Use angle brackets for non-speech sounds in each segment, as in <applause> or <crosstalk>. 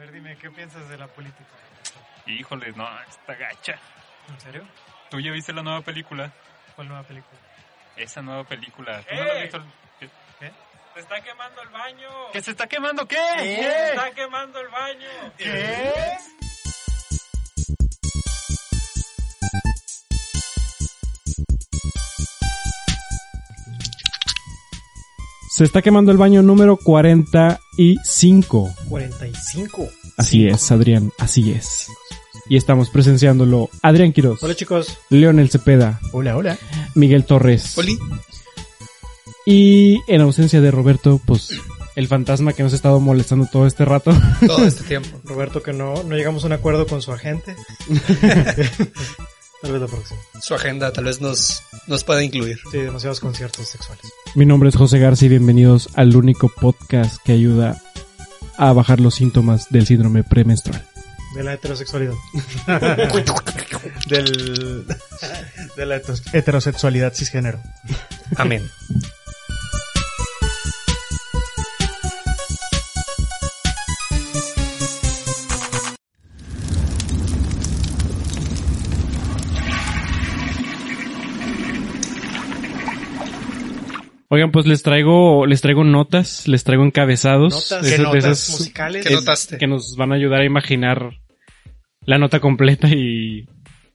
ver, dime, ¿qué piensas de la política? Híjole, no, está gacha. ¿En serio? ¿Tú ya viste la nueva película? ¿Cuál nueva película? Esa nueva película. ¿Tú no la has visto? ¿Qué? ¿Qué? Se está quemando el baño. ¿Que se está quemando qué? Se está quemando el baño. ¿Qué? Se está quemando el baño número 45. 45. Así es, Adrián, así es. Y estamos presenciándolo Adrián Quiroz, Hola chicos. Leonel Cepeda, Hola, hola. Miguel Torres. Oli. Y en ausencia de Roberto, pues el fantasma que nos ha estado molestando todo este rato. Todo este <laughs> tiempo. Roberto que no, no llegamos a un acuerdo con su agente. <laughs> Tal vez la próxima. Su agenda tal vez nos, nos pueda incluir. Sí, demasiados conciertos sexuales. Mi nombre es José García y bienvenidos al único podcast que ayuda a bajar los síntomas del síndrome premenstrual. De la heterosexualidad. <laughs> Del, de la heterosexualidad cisgénero. Amén. Oigan, pues les traigo, les traigo notas, les traigo encabezados. Notas, de ¿qué esas- de notas esas musicales? ¿Qué notaste? que nos van a ayudar a imaginar la nota completa y,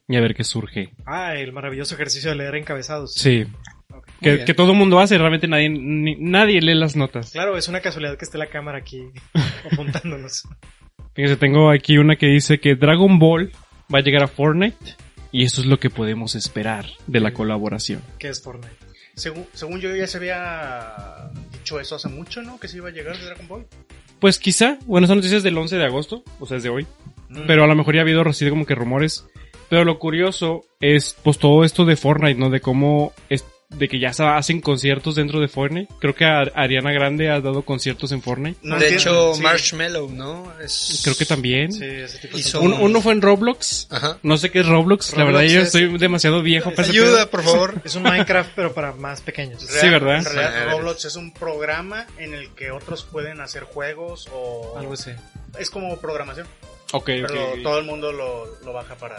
y a ver qué surge. Ah, el maravilloso ejercicio de leer encabezados. Sí. Que, todo el mundo hace, realmente nadie, ni- nadie lee las notas. Claro, es una casualidad que esté la cámara aquí <laughs> apuntándonos. Fíjense, tengo aquí una que dice que Dragon Ball va a llegar a Fortnite y eso es lo que podemos esperar de la colaboración. ¿Qué es Fortnite? Según, según yo ya se había dicho eso hace mucho, ¿no? Que se iba a llegar de Dragon Ball. Pues quizá, bueno, esa noticia es del 11 de agosto, o sea, es de hoy, pero a lo mejor ya ha habido así como que rumores. Pero lo curioso es, pues todo esto de Fortnite, ¿no? De cómo es, de que ya se hacen conciertos dentro de Fortnite. Creo que Ar- Ariana Grande ha dado conciertos en Fortnite. No de hecho, sí. Marshmallow, ¿no? Es... Creo que también. Sí, ese tipo de uno fue en Roblox. Ajá. No sé qué es Roblox. la verdad, yo es- estoy demasiado viejo para Ayuda, por favor. <laughs> Es un Minecraft, pero para más pequeños. Sí, ¿verdad? En realidad. Roblox es un programa en el que otros pueden hacer juegos o... Algo así. Es como programación, Ok, pero ok. todo el mundo lo, lo baja para...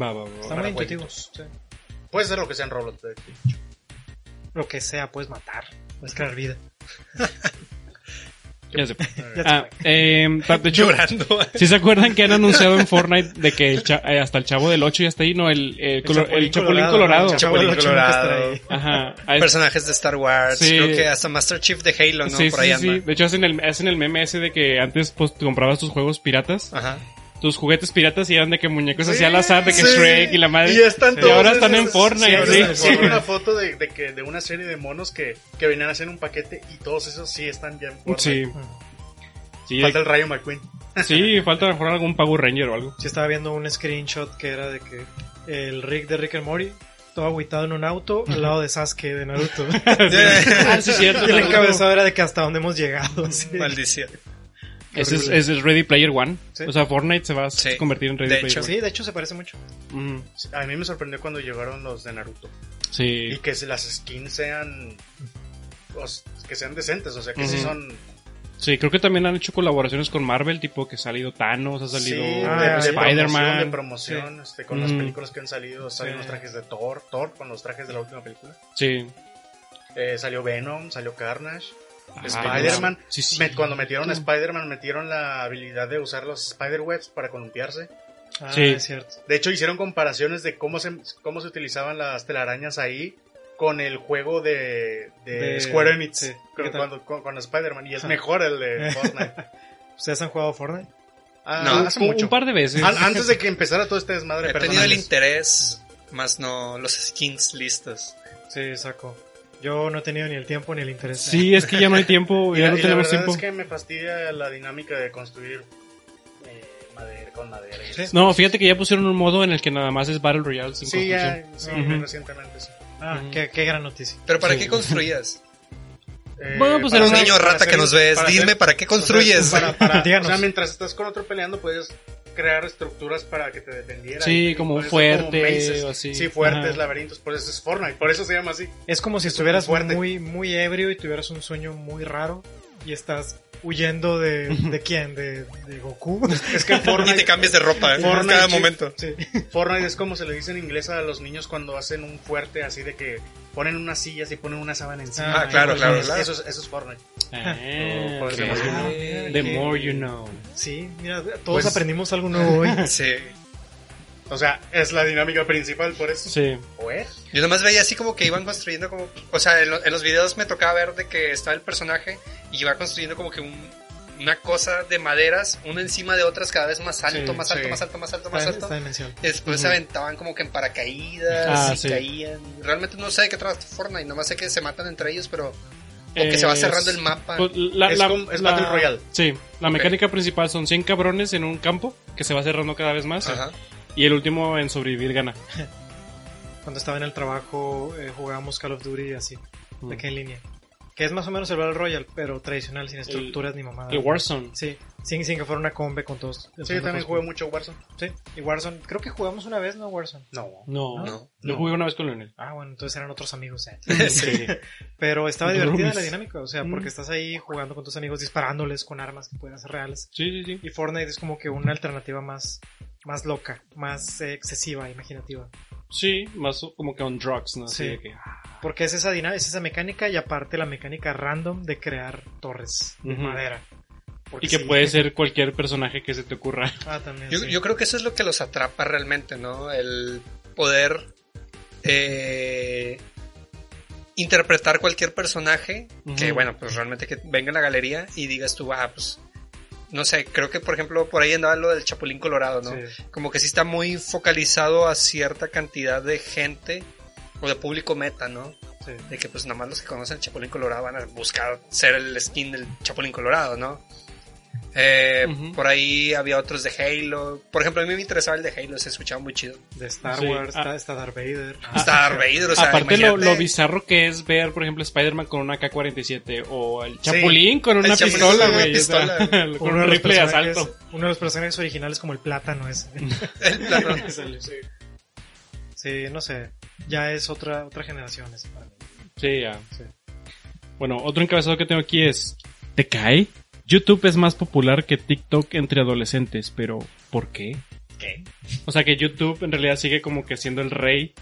Va, va, va. Está Para muy intuitivo. jueguitos. Sí. Puede ser lo que sea en Roblox. de hecho. Lo que sea, puedes matar. Puedes crear vida. Ya se fue. <laughs> Ya se Ah, fue. eh, de hecho, Llorando. si se acuerdan que han anunciado en Fortnite de que el cha- eh, hasta el chavo del 8 ya está ahí, no, el, el, colo- el Chapulín Colorado. El Chapulín Colorado. Ajá. Es- Personajes de Star Wars. Sí. Creo que hasta Master Chief de Halo, ¿no? sí, por sí, ahí sí. anda. De hecho, hacen el, hacen el meme ese de que antes pues te comprabas tus juegos piratas, Ajá. Tus juguetes piratas y eran de que muñecos Sí, así al azar, de que sí. Shrek y la madre. Y, están Y ahora están esos- en Fortnite, sí, sí. una foto de, de que de una serie de monos que, que venían a hacer un paquete y todos esos sí están ya en Fortnite. Sí. Sí, Falta el Rayo McQueen. sí, falta a lo mejor algún Power Ranger o algo. Sí, estaba viendo un screenshot que era de que el Rick de Rick and Morty, todo aguitado en un auto, al lado de Sasuke de Naruto. <laughs> <laughs> Ah, sí, cierto. y el encabezado era de que hasta dónde hemos llegado. sí. Maldición. Ese es, ese es Ready Player One. Sí. O sea, Fortnite se va a Sí. convertir en Ready De Player hecho. One. Sí, de hecho se parece mucho. Ujú. A mí me sorprendió cuando llegaron los de Naruto. Sí. Y que las skins sean. os- que sean decentes, o sea, que sí son. Sí, creo que también han hecho colaboraciones con Marvel, tipo que ha salido Thanos, ha salido sí, Ah, de, de promoción, Spider-Man. este, con las Mm. películas que han salido. Salieron los trajes de Thor, Thor con los trajes de la última película. Sí. Eh, salió Venom, salió Carnage. Spider-Man. Sí, sí. Me- cuando metieron a Spider-Man, metieron la habilidad de usar los Spider-Webs para columpiarse. Ah, Sí. es cierto. De hecho, hicieron comparaciones de cómo se, cómo se utilizaban las telarañas ahí con el juego de, de, De- Square Enix. sí. con, cuando- con- con Spider-Man. Y es mejor el de <laughs> Fortnite. ¿Ustedes han jugado Fortnite? Ah, No. hace un, mucho. un par de veces. An- antes de que empezara todo este desmadre He tenido el interés, más no los skins listos. Sí, saco. Yo no he tenido ni el tiempo ni el interés. Sí, es que ya no hay tiempo, <laughs> Y ya la, no y la tenemos verdad tiempo. es que me fastidia la dinámica de construir eh, madera con madera. y Sí. No, fíjate que ya pusieron un modo en el que nada más es Battle Royale sin Sí, ya, construcción. sí, Ujú. recientemente sí. Ah, qué, qué gran noticia. Pero ¿para Sí. qué construías? Eh, Bueno, pues para hacer- Niño para rata hacer- que nos ves, para dime hacer- ¿para qué o sea, construyes? para- para- <laughs> Díganos. o sea, mientras estás con otro peleando, puedes crear estructuras para que te defendiera. Sí, como fuerte o así. Sí, fuertes, Ajá. laberintos, por eso es Fortnite, por eso se llama así. Es como si Es estuvieras fuerte. muy, muy ebrio y tuvieras un sueño muy raro y estás huyendo de, ¿de <laughs> quién? ¿De, de Goku? <laughs> Es que <laughs> Y te Fortnite, cambias de ropa, ¿eh? Fortnite, cada momento. Sí. Fortnite es como se le dice en inglés a los niños cuando hacen un fuerte así de que ponen unas sillas y ponen una sábana encima. Ah, claro, claro, Eso, claro. Eso, es, eso es Fortnite. Ah, Ah, The more you know. Sí, mira, todos Pues- aprendimos algo nuevo hoy. Sí. O sea, es la dinámica principal por eso. Sí. ¿O es? Yo nomás veía así como que iban construyendo como... O sea, en, lo- en los videos me tocaba ver de que estaba el personaje y iba construyendo como que un, una cosa de maderas, una encima de otras cada vez más alto, Sí, más alto, sí. más alto, más alto, más alto. dimensional. Y después se Ujú. aventaban como que en paracaídas Ah, y sí. caían. Realmente no sé de qué trata Fortnite, nomás sé que se matan entre ellos, pero... O que se va Es- cerrando el mapa. pues, la- Es la- como- es la- Battle Royale. Sí, la mecánica principal son 100 cabrones en un campo que se va cerrando cada vez más. Ajá. Y el último en sobrevivir gana. <laughs> Cuando estaba en el trabajo eh, jugábamos Call of Duty así, Mm. de que en línea. Que es más o menos el Battle Royale, pero tradicional, sin estructuras ni mamadas. El Warzone. Sí, sin, sin que fuera una combe con todos. Sí, yo también jugué mucho Warzone. Sí, y Warzone, creo que jugamos una vez, ¿no? Warzone. No. No, No. Yo jugué una vez con Leonel. Ah, bueno, entonces eran otros amigos. eh. Sí. <laughs> Pero estaba divertida la dinámica, o sea, porque Mm. estás ahí jugando con tus amigos, disparándoles con armas que pueden ser reales. Sí, sí, sí. Y Fortnite es como que una alternativa más, más loca, más eh, excesiva, imaginativa. Sí, más como que on drugs, ¿no? Así Sí. de que, Porque es esa dinámica, es esa mecánica y aparte la mecánica random de crear torres de madera. Porque Y que sí. puede ser cualquier personaje que se te ocurra. <laughs> Ah, también. Yo, sí. yo creo que eso es lo que los atrapa realmente, ¿no? El poder eh, interpretar cualquier personaje que, bueno, pues realmente que venga a la galería y digas tú, ah, pues, no sé, creo que por ejemplo por ahí andaba lo del Chapulín Colorado, ¿no? Sí. Como que sí está muy focalizado a cierta cantidad de gente o de público meta, ¿no? Sí. De que pues nada más los que conocen el Chapulín Colorado van a buscar ser el skin del Chapulín Colorado, ¿no? Eh. Por ahí había otros de Halo. Por ejemplo, a mí me interesaba el de Halo, se escuchaba muy chido. De Star Sí. Wars, Ah. está, Darth Vader. Está Darth Vader, o sea, Aparte lo, lo bizarro que es ver, por ejemplo, Spider-Man con una K-47 o el Sí, Chapulín con el una Chapulín pistola, con una güey. o sea, pistola. <laughs> con Uno un de los rifle de personajes- asalto. Uno de los personajes originales como el plátano ese. <laughs> El plano. <laughs> sí, no sé. Ya es otra, otra generación ese para mí. Sí, ya. Sí. Bueno, otro encabezado que tengo aquí es... ¿Te cae? YouTube es más popular que TikTok entre adolescentes, pero ¿por qué? ¿Qué? O sea que YouTube en realidad sigue como que siendo el rey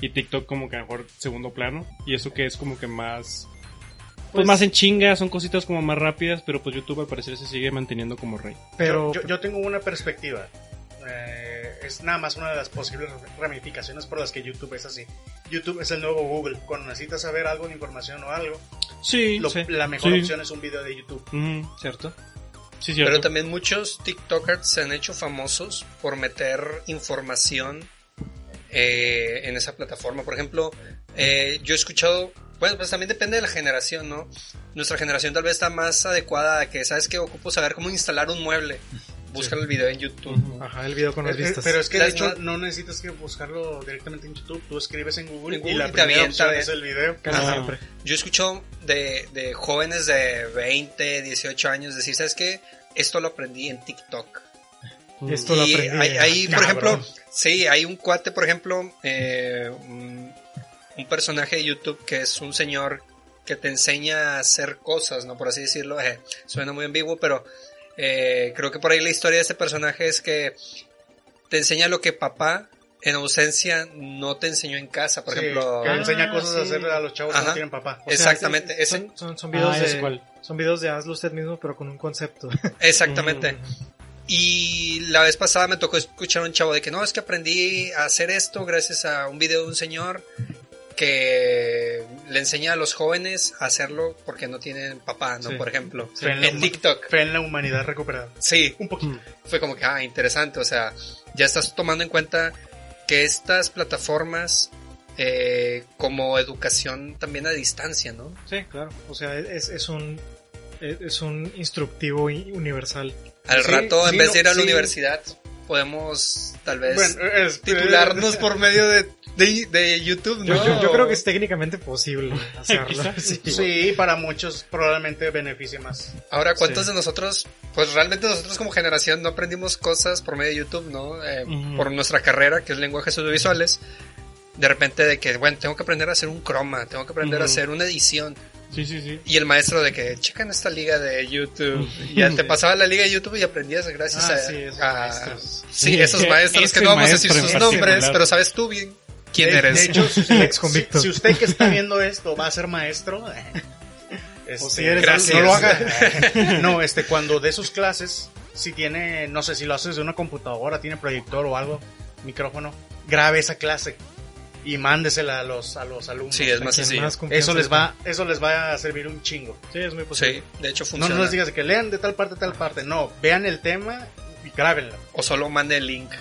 y TikTok como que a lo mejor segundo plano. Y eso que es como que más... Pues, Pues- más en chinga, son cositas como más rápidas, pero pues YouTube al parecer se sigue manteniendo como rey. Pero, Yo, yo- yo tengo una perspectiva. Eh, es nada más una de las posibles ramificaciones por las que YouTube es así. YouTube es el nuevo Google. Cuando necesitas saber algo de información o algo, Sí, lo- la mejor Sí. opción es un video de YouTube. Ujú, ¿cierto? Sí, cierto. Pero también muchos TikTokers se han hecho famosos por meter información eh, en esa plataforma. Por ejemplo, eh, yo he escuchado, bueno, pues también depende de la generación, ¿no? Nuestra generación tal vez está más adecuada a que, ¿sabes que Ocupo saber cómo instalar un mueble. Buscan el video en YouTube. Ajá, el video con las Eh, eh, vistas. Pero es que de hecho no- no necesitas que buscarlo directamente en YouTube. Tú escribes en Google, En Google y la y te primera avienta opción es el video. Casi Ah. siempre. Yo escucho de, de jóvenes de 20, 18 años decir, ¿sabes qué? Esto lo aprendí en TikTok. Esto lo aprendí. hay, hay, por Cabrón. ejemplo, sí, hay un cuate, por ejemplo, eh, un, un personaje de YouTube que es un señor que te enseña a hacer cosas, ¿no? Por así decirlo, eh, suena muy ambiguo, pero eh, creo que por ahí la historia de ese personaje es que te enseña lo que papá en ausencia no te enseñó en casa, por Sí, ejemplo. que Ah, enseña cosas a hacer a los chavos que no tienen papá. O sea, Exactamente, son, son, son videos Ah, ¿es de, son videos de hazlo usted mismo, pero con un concepto. <laughs> Exactamente. Mm. Y la vez pasada me tocó escuchar a un chavo de que no, es que aprendí a hacer esto gracias a un video de un señor que le enseña a los jóvenes a hacerlo porque no tienen papá, ¿no? Sí. Por ejemplo. Sí. En En TikTok. Fe en la humanidad recuperada. Sí, Un poquito. fue como que, ah, interesante, o sea, ya estás tomando en cuenta que estas plataformas eh, como educación también a distancia, ¿no? Sí, claro. O sea, es, es un es un instructivo universal. Al Sí, rato, en sí, vez no, de ir a la sí. universidad, podemos tal vez Bueno, es- titularnos por medio de, de, de YouTube, Yo, ¿no? yo, yo creo que es técnicamente posible <laughs> hacerlo. Sí. Sí, para muchos probablemente beneficie más. Ahora, ¿cuántos Sí. de nosotros, pues realmente nosotros como generación no aprendimos cosas por medio de YouTube, ¿no? Eh, Ujú. Por nuestra carrera, que es lenguajes audiovisuales. De repente de que, bueno, tengo que aprender a hacer un croma, tengo que aprender a Ujú. hacer una edición. Sí, sí, sí. Y el maestro de que checan esta liga de YouTube. Y ya te pasaba la liga de YouTube y aprendías gracias Ah, a, sí, esos a- maestros. sí, esos <laughs> maestros que no vamos a decir sus nombres, pero sabes tú bien quién de, eres. de hecho, si, <laughs> convicto. si- si usted que está viendo esto va a ser maestro, <laughs> este, O si eres- Gracias. no lo haga. <laughs> No, este, cuando de sus clases, si tiene, no sé, si lo haces de una computadora, tiene proyector o algo, micrófono, grabe esa clase y mándesela a los, a los alumnos. sí, es más sencillo. más Eso les va, eso les va a servir un chingo. Sí, es muy posible. Sí, de hecho No, funciona. no les digas que lean de tal parte a tal parte, no, vean el tema y grábenlo. O solo mande el link.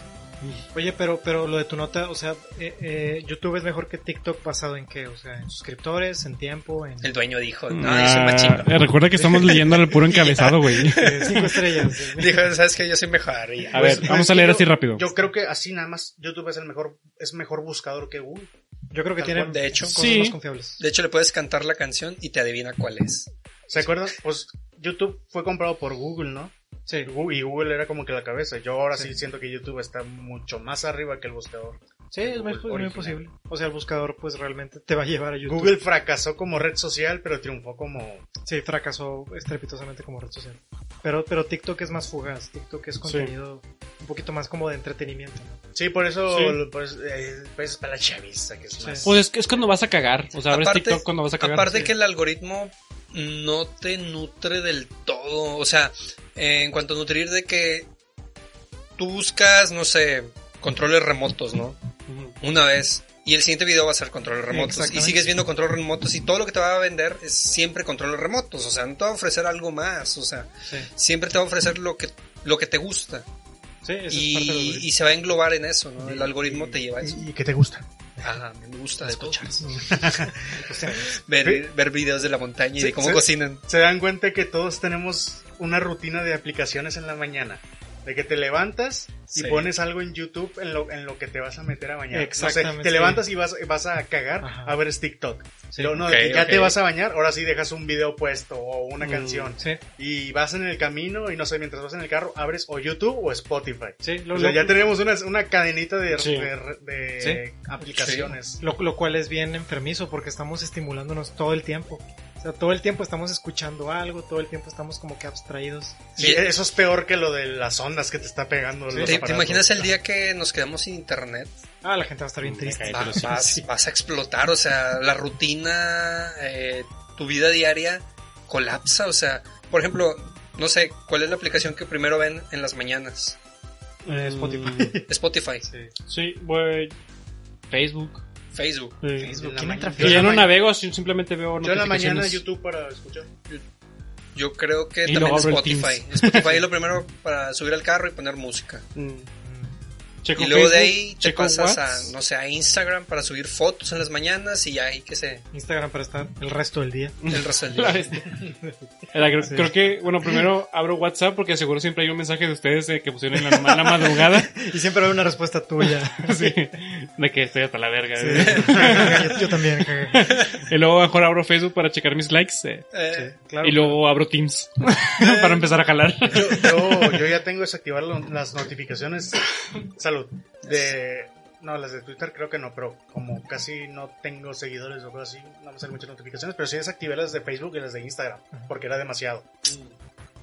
Oye, pero, pero lo de tu nota, o sea, eh, eh, YouTube es mejor que TikTok basado en qué? O sea, en suscriptores, en tiempo, en El dueño dijo, no, yo soy más Ah, chingón. eh, recuerda que estamos leyendo el puro encabezado, güey. <laughs> cinco estrellas. <laughs> Dijo, sabes que yo soy mejor. y. A ver, Pues, vamos a leer yo- así rápido. Yo creo que así nada más YouTube es el mejor, es mejor buscador que Google. Yo creo que tiene. De hecho, cosas sí. más confiables. De hecho, le puedes cantar la canción y te adivina cuál es. ¿Se acuerdan? Pues YouTube fue comprado por Google, ¿no? Sí. Y Google era como que la cabeza. Yo ahora sí, Sí. siento que YouTube está mucho más arriba que el buscador. Sí, es muy, posible. O sea, el buscador pues realmente te va a llevar a YouTube. Google fracasó como red social, pero triunfó como... Sí, fracasó estrepitosamente como red social. Pero, pero TikTok es más fugaz. TikTok es contenido un poquito más como de entretenimiento. ¿no? Sí, por eso, Sí. pues, eh, pues es para la chaviza, que es Sí. más... Pues es, es cuando vas a cagar. O sea, abres Aparte- TikTok cuando vas a cagar. Aparte Sí. que el algoritmo no te nutre del todo. O sea, eh, en cuanto a nutrir de que tú buscas, no sé, controles remotos, ¿no? Una vez. Y el siguiente video va a ser controles remotos. Y sigues viendo controles remotos y todo lo que te va a vender es siempre controles remotos. O sea, no te va a ofrecer algo más. O sea, Sí, siempre te va a ofrecer lo que, lo que te gusta. sí es parte del Y, algoritmo. y se va a englobar en eso, ¿no? El algoritmo te lleva a eso. ¿Y, qué te gusta? Ajá, me gusta de sea, <laughs> <laughs> Ver, ver videos de la montaña y de cómo cocinan. Se dan cuenta que todos tenemos una rutina de aplicaciones en la mañana. De que te levantas y Sí. pones algo en YouTube en lo, en lo que te vas a meter a bañar. No sé, Exactamente, te sí. levantas y vas, vas a cagar Ajá. a ver TikTok. Sí. Luego, no, de que ya te vas a bañar, ahora sí dejas un video puesto o una Mm, canción. Sí, Y vas en el camino y no sé, mientras vas en el carro, abres o YouTube o Spotify. sí. Lo, O sea, lo- ya tenemos una, una cadenita de, Sí. de, de Sí. aplicaciones. Lo, lo cual es bien enfermizo porque estamos estimulándonos todo el tiempo. O sea, todo el tiempo estamos escuchando algo, todo el tiempo estamos como que abstraídos. Sí, Y- eso es peor que lo de las ondas que te está pegando. los ¿Te, imaginas el día que nos quedamos sin internet? Ah, la gente va a estar bien triste. Va- <laughs> sí. vas, Sí. vas a explotar, o sea, la rutina, eh, tu vida diaria colapsa, o sea, por ejemplo, no sé, ¿cuál es la aplicación que primero ven en las mañanas? Eh, Spotify. Spotify, Sí, güey. Facebook. Facebook. Sí. Facebook. ¿Quién entra ya en la no navego, si- simplemente veo Yo en la mañana. YouTube para escuchar. Yo creo que Y también Spotify. Spotify es lo primero para subir al carro y poner música. <laughs> Mm. Checo Y luego de ahí te checo pasas a, no sé, a Instagram para subir fotos en las mañanas y ahí que se... Instagram para estar el resto del día. El resto del <laughs> día. Era, creo, creo que, bueno, primero abro WhatsApp porque seguro siempre hay un mensaje de ustedes eh, que pusieron en la, en la madrugada. <laughs> Y siempre hay una respuesta tuya. <laughs> Sí, de que estoy hasta la verga. yo, yo también. Y luego mejor abro Facebook para checar mis likes. eh, Eh, Claro. y luego abro Teams para empezar a jalar. Yo, yo, yo ya tengo desactivar las notificaciones. Salud. De. No, las de Twitter creo que no, pero como casi no tengo seguidores o cosas así, no me salen muchas notificaciones. Pero sí desactivé las de Facebook y las de Instagram, porque era demasiado.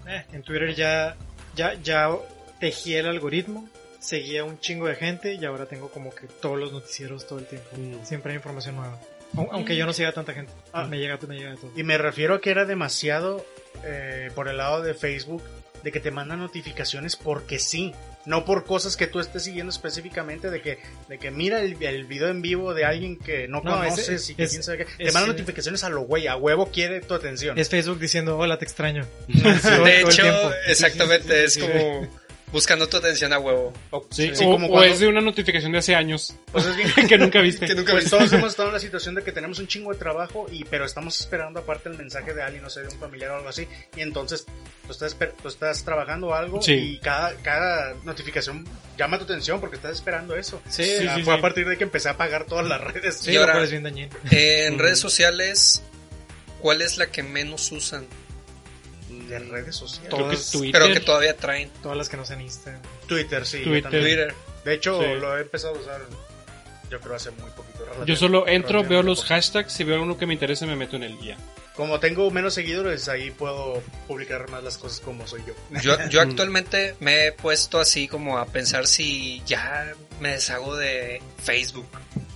Eh, en Twitter ya, ya, ya tejí el algoritmo, seguía un chingo de gente y ahora tengo como que todos los noticieros todo el tiempo. Siempre hay información nueva. Au- Aunque yo no siga tanta gente, Ah. me llega, me llega de todo. Y me refiero a que era demasiado eh, por el lado de Facebook, de que te mandan notificaciones porque sí, no por cosas que tú estés siguiendo específicamente, de que, de que mira el, el video en vivo de alguien que no, No, es- conoces y que es- quién sabe qué. Te mandan notificaciones a lo güey, a huevo quiere tu atención. Es Facebook diciendo, hola, te extraño. <laughs> De hecho, exactamente, es como buscando tu atención a huevo. Sí, Sí, o, como o cuando- es de una notificación de hace años Pues es bien- que nunca viste. Que nunca Pues viste. todos <laughs> hemos estado en la situación de que tenemos un chingo de trabajo y pero estamos esperando aparte el mensaje de alguien, no sé, de un familiar o algo así, y entonces tú estás, esper- tú estás trabajando algo Sí. y cada, cada notificación llama tu atención porque estás esperando eso. Sí, Sí, Ah, sí, fue sí. a partir de que empecé a apagar todas las redes. Sí, ahora- bien dañino. En Mm. redes sociales, ¿cuál es la que menos usan? De redes sociales. Creo que Twitter. Pero que todavía traen. Todas las que no sean Instagram. Twitter, sí. yo Twitter. Twitter. De hecho, Sí. lo he empezado a usar, yo creo hace muy poquito. Yo solo entro, veo los poco. hashtags, si veo uno que me interesa me meto en el guía. como tengo menos seguidores, ahí puedo publicar más las cosas como soy yo. Yo, <laughs> yo actualmente me he puesto así como a pensar si ya me deshago de Facebook.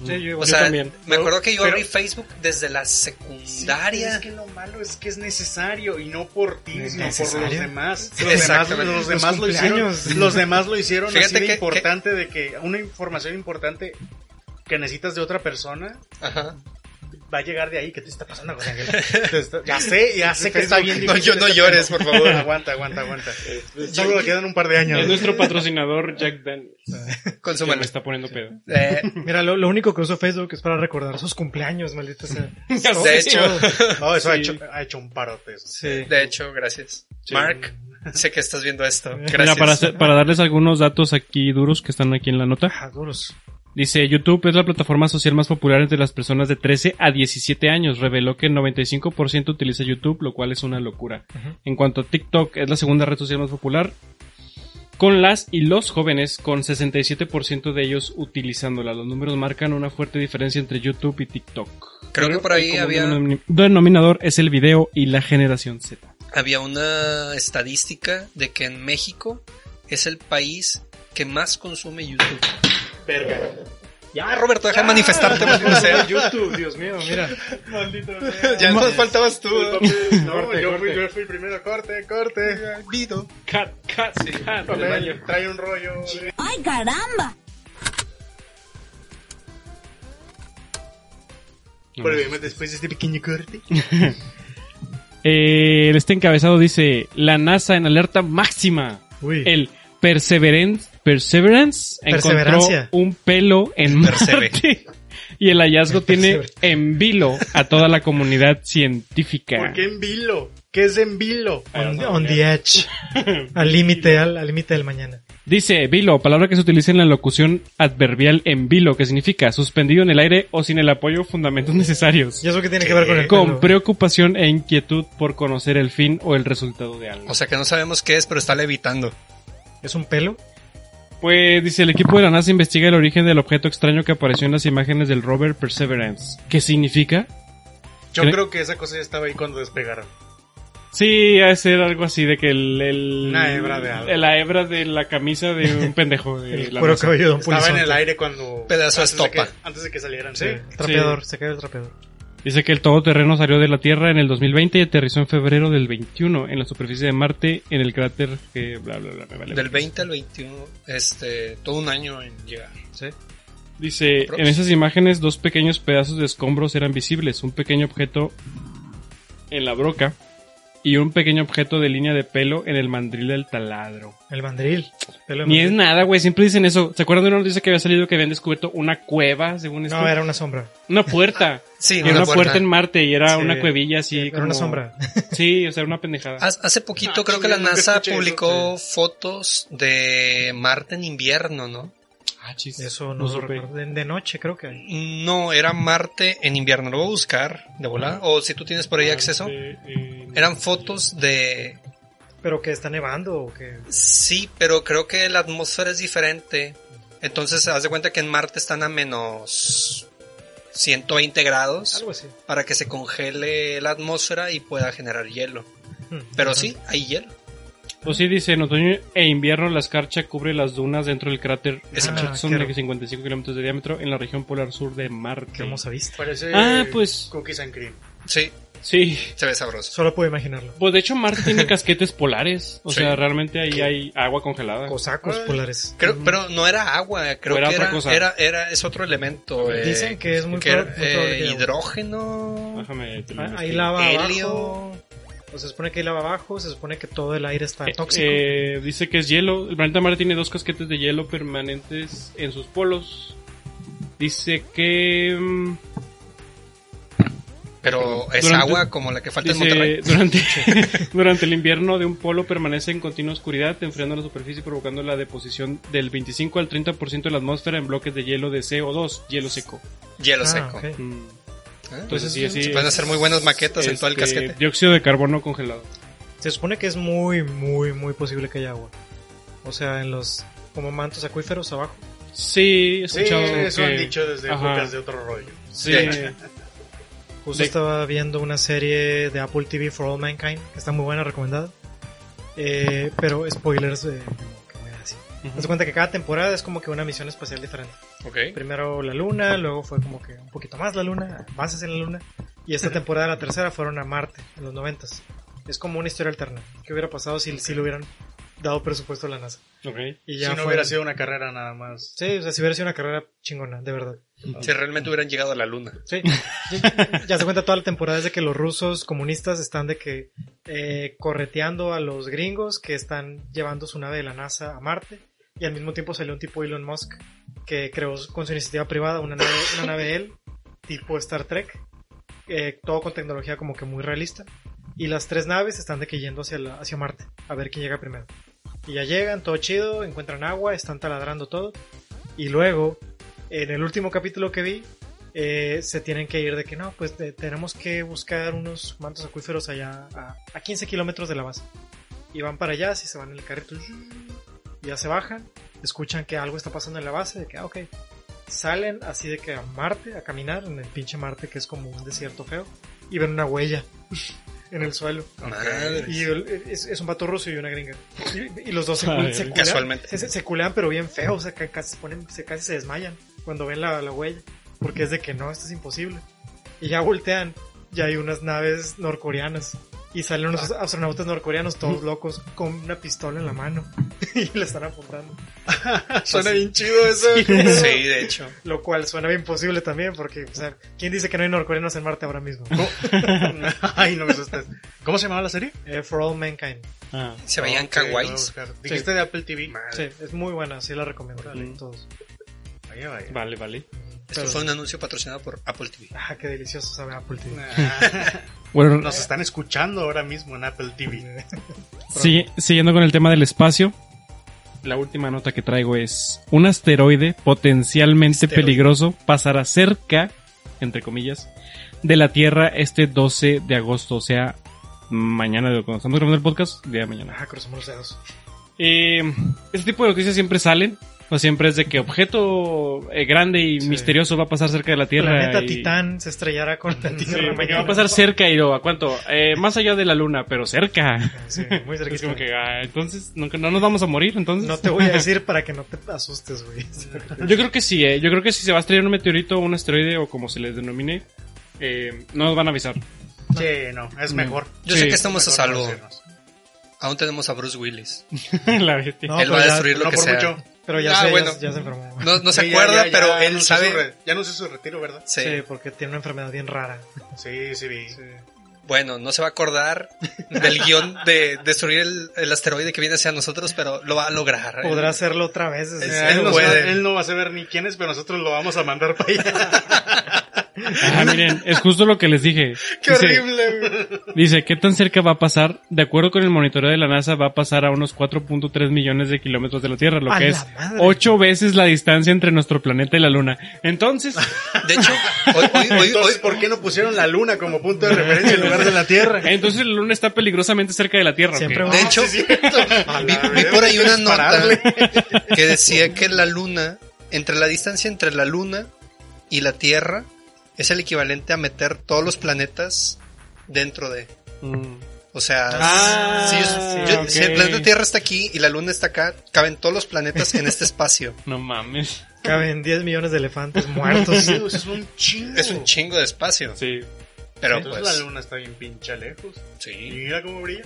Sí, yo, O yo sea, también. me acuerdo que yo pero- abrí Facebook desde la Sí, secundaria. es que lo malo es que es necesario y no por ti, sino por los demás. Los demás, Exactamente. los Los demás lo hicieron, los demás lo hicieron Fíjate así de que- importante de que una información importante que necesitas de otra persona Ajá. Va a llegar de ahí. ¿Qué te está pasando, José Ángel? <laughs> Ya sé, ya sé que está bien No, difícil yo- no este llores, por favor. <laughs> aguanta, aguanta, aguanta. Solo le quedan un par de años. Es nuestro patrocinador Jack Daniels. <laughs> Que me Consúmelo. está poniendo pedo. Eh, Mira, lo, lo único que uso Facebook es para recordar sus cumpleaños, maldita sea. de hecho, No, eso ha, hecho, ha hecho un parote. eso. Sí. de hecho, gracias. Mark, sé que estás viendo esto. Gracias. Mira, para, para darles algunos datos aquí duros que están aquí en la nota. Ah, duros. Dice, YouTube es la plataforma social más popular entre las personas de 13 a 17 años. Reveló que el 95% utiliza YouTube, lo cual es una locura. En cuanto a TikTok, es la segunda red social más popular. Con las y los jóvenes, con 67% de ellos utilizándola. Los números marcan una fuerte diferencia entre YouTube y TikTok. Creo que por ahí había- denom- denominador es el video y la generación Z. Había una estadística de que en México es el país que más consume YouTube. Verga. Ya, Roberto, deja de manifestarte, maldito sea. <laughs> YouTube, Dios mío, mira. <laughs> Maldito. <laughs> Ya nos faltabas tú. No, Corte, yo, fui, corte. yo fui el primero. Corte, corte. Vido. Cut, cut. Trae, trae un rollo. ¡Ay, caramba! Volvemos después de este pequeño corte. Eh, este encabezado dice, la NASA en alerta máxima. Uy. El Perseverance, Perseverance encontró un pelo en. Marte. Y el hallazgo tiene en vilo a toda la comunidad científica. ¿Por qué en vilo? ¿Qué es en vilo? On, on the edge. <laughs> al límite, al al límite del mañana. Dice vilo, palabra que se utiliza en la locución adverbial en vilo, que significa suspendido en el aire o sin el apoyo o fundamentos necesarios. ¿Y eso qué tiene que ver con el Con pelo? preocupación e inquietud por conocer el fin o el resultado de algo. O sea que no sabemos qué es, pero está levitando. ¿Es un pelo? Pues dice, el equipo de la NASA investiga el origen del objeto extraño que apareció en las imágenes del rover Perseverance. ¿Qué significa? Yo ¿Cree- creo que esa cosa ya estaba ahí cuando despegaron. Sí, ha de ser algo así de que el... el Una hebra de algo. La hebra de la camisa de un <laughs> pendejo de El la cuero NASA. cabelludo de un Estaba en el aire cuando... Pedazo de estopa. antes de que salieran, Sí, sí. el trapeador, se cayó el trapeador. Dice que el todoterreno salió de la Tierra en el 2020 y aterrizó en febrero del 21 en la superficie de Marte en el cráter que bla bla bla. me vale. Del 20 al 21, este, todo un año en llegar. Sí. Dice, en esas imágenes dos pequeños pedazos de escombros eran visibles, un pequeño objeto en la broca y un pequeño objeto de línea de pelo en el mandril del taladro. El mandril. Pelo Ni es nada, güey, siempre dicen eso. ¿Se acuerdan de una noticia que había salido que habían descubierto una cueva, según esto? No, era una sombra. Una puerta. <laughs> Sí, Y una, puerta. en Marte y era Sí. una cuevilla así Era como... una sombra. <laughs> Sí, o sea, era una pendejada. Hace poquito Ah, creo que la NASA eso, publicó fotos de Marte en invierno, ¿no? Ah, chis. Eso no, No lo. De, de noche creo que. No, era Marte en invierno. Lo voy a buscar de volada. O si tú tienes por ahí acceso. Eh, eh, Eran fotos de... Pero que está nevando o que. Sí, pero creo que la atmósfera es diferente. Entonces, haz de cuenta que en Marte están a menos 120 grados Algo así. para que se congele la atmósfera y pueda generar hielo. Hmm. Pero sí, hay hielo. Pues sí, dice, en otoño e invierno la escarcha cubre las dunas dentro del cráter Richardson qué de 55 kilómetros de diámetro en la región polar sur de Marte. Qué hermosa vista. Parece Ah, pues- cookies and cream. Sí, Sí. se ve sabroso. Solo puedo imaginarlo. Pues de hecho Marte <laughs> tiene casquetes polares. O Sí. sea, realmente ahí hay agua congelada. Cosacos Ay. polares. Creo, pero no era agua, creo era que otra era, cosa. era, era- es otro elemento. eh, Dicen que es muy que era, muy eh, hidrógeno. Déjame Ah. Hay lava Helio. abajo. O se supone que hay lava abajo. Se supone que todo el aire está Eh, tóxico. eh, dice que es hielo. El planeta Marte tiene dos casquetes de hielo permanentes en sus polos. Dice que... mm, Pero es Durante- agua como la que falta en Monterrey. Dice, <laughs> durante, <laughs> durante el invierno de un polo permanece en continua oscuridad, enfriando la superficie y provocando la deposición del 25 al 30% de la atmósfera en bloques de hielo de CO2, hielo seco. Hielo Ah, seco. ok. Mm, Entonces sí, sí, se pueden hacer muy buenas maquetas en todo el este, casquete. Dióxido de carbono congelado. Se supone que es muy, muy, muy posible que haya agua. O sea, en los como mantos acuíferos abajo. Sí, he Sí, eso que- han dicho desde Ajá. épocas de otro rollo. Sí. Justo De- estaba viendo una serie de Apple TV for All Mankind, que está muy buena, recomendada. Eh, pero spoilers, eh, como que voy a decir. Haz de cuenta que cada temporada es como que una misión espacial diferente. Ok. Primero la luna, luego fue como que un poquito más la luna, avances en la luna. Y esta temporada, la tercera, fueron a Marte, en los noventas. Es como una historia alterna. ¿Qué hubiera pasado si, si le hubieran dado presupuesto a la NASA? Ok. Y Si no fue- hubiera sido una carrera nada más. Sí, o sea, si hubiera sido una carrera chingona, de verdad. Si realmente hubieran llegado a la luna. Sí. Ya, ya se cuenta toda la temporada es de que los rusos comunistas están de que eh, correteando a los gringos que están llevando su nave de la NASA a Marte y al mismo tiempo salió un tipo Elon Musk que creó con su iniciativa privada una nave, una nave él tipo Star Trek eh, todo con tecnología como que muy realista. Y las tres naves están de que yendo hacia, la- hacia Marte a ver quién llega primero. Y ya llegan todo chido encuentran agua están taladrando todo. Y luego en el último capítulo que vi eh, se tienen que ir de que no, pues tenemos que buscar unos mantos acuíferos allá a, a 15 kilómetros de la base. Y van para allá, si se van en el carrito, ya se bajan, escuchan que algo está pasando en la base, de que, ah, ok. Salen así de que a Marte, a caminar en el pinche Marte, que es como un desierto feo, y ven una huella <laughs> en el suelo. Madre. Y el- es, es un vato ruso y una gringa. Y, y los dos se, Ay, se culean. casualmente. Se, culean, pero bien feo. O sea, ca- casi se, ponen, se, casi se desmayan cuando ven la, la huella. Porque es de que no, esto es imposible. Y ya voltean. Ya hay unas naves norcoreanas. Y salen unos astronautas norcoreanos todos locos con una pistola en la mano. <laughs> y le están apuntando. <laughs> Suena bien chido eso. <laughs> Sí, de hecho. Lo cual suena bien posible también. Porque, o sea, ¿quién dice que no hay norcoreanos en Marte ahora mismo? Ay, no me asustes. ¿Cómo se llamaba la serie? Eh, For All Mankind. Ah. Se veían Ok, lo voy a kawaiis. Dijiste de Apple TV. Sí, es muy buena. Sí la recomiendo. Mm. Todos. Vaya, vaya. Vale, vale. Esto Pero- fue un anuncio patrocinado por Apple TV. Ah, qué delicioso sabe Apple TV. <laughs> Bueno, Nos están escuchando ahora mismo en Apple TV. sigue- <laughs> siguiendo con el tema del espacio, la última nota que traigo es un asteroide potencialmente Asteroide. peligroso pasará cerca, entre comillas, de la Tierra este 12 de agosto, o sea, mañana, de cuando estamos grabando el podcast, día de mañana. Ah, cruzamos los dedos. Eh, este tipo de noticias siempre salen, o siempre es de que objeto eh, grande y Sí. misterioso va a pasar cerca de la Tierra. Planeta y- Titán se estrellará con la Tierra. va a pasar cerca y lo, ¿a cuánto? Eh, <laughs> más allá de la Luna, pero cerca. Sí, muy <laughs> Es cerquita. como que, ah, entonces, ¿no, no nos vamos a morir, entonces. No te voy a <laughs> decir para que no te asustes, güey. Yo creo que sí, eh. Yo creo que si se va a estrellar un meteorito o un asteroide o como se les denomine, eh, no nos van a avisar. Sí, no, es mejor. Yo Sí, sé que estamos a salvo. Aún tenemos a Bruce Willis. la bestia. No, Él va a ya- destruir lo No que por sea. mucho. Pero ya, Ah, sé, bueno. ya, ya se enfermó. No, no se Sí, acuerda, ya- pero ya él anunció sabe. re- ya anunció su retiro, ¿verdad? Sí. Sí, porque tiene una enfermedad bien rara. Sí, sí vi. Bueno, no se va a acordar del guion de destruir el, el asteroide que viene hacia nosotros, pero lo va a lograr. Podrá hacerlo otra vez. No él no va a saber ni quién es, pero nosotros lo vamos a mandar para allá. <laughs> Ah, miren, es justo lo que les dije. ¡Qué Dice- horrible! güey. Dice, ¿qué tan cerca va a pasar? De acuerdo con el monitoreo de la NASA, va a pasar a unos 4.3 millones de kilómetros de la Tierra, lo ¡A que es madre! ocho veces la distancia entre nuestro planeta y la Luna. Entonces, <laughs> De hecho, hoy, hoy, hoy, Entonces, hoy- ¿por qué no pusieron la luna como punto de referencia en lugar de la Tierra? entonces la Luna está peligrosamente cerca de la Tierra. de hecho, <laughs> vi, por ahí una nota que decía que la luna, entre la distancia entre la luna y la Tierra, es el equivalente a meter todos los planetas dentro de. Mm. O sea, Ah, si, sí, yo- si el planeta Tierra está aquí y la luna está acá, caben todos los planetas en este espacio. <laughs> No mames. Caben 10 millones de elefantes muertos. Sí, es un chingo. Es un chingo de espacio. Sí. Pero Entonces pues, la luna está bien pincha lejos. Y sí. mira cómo brilla.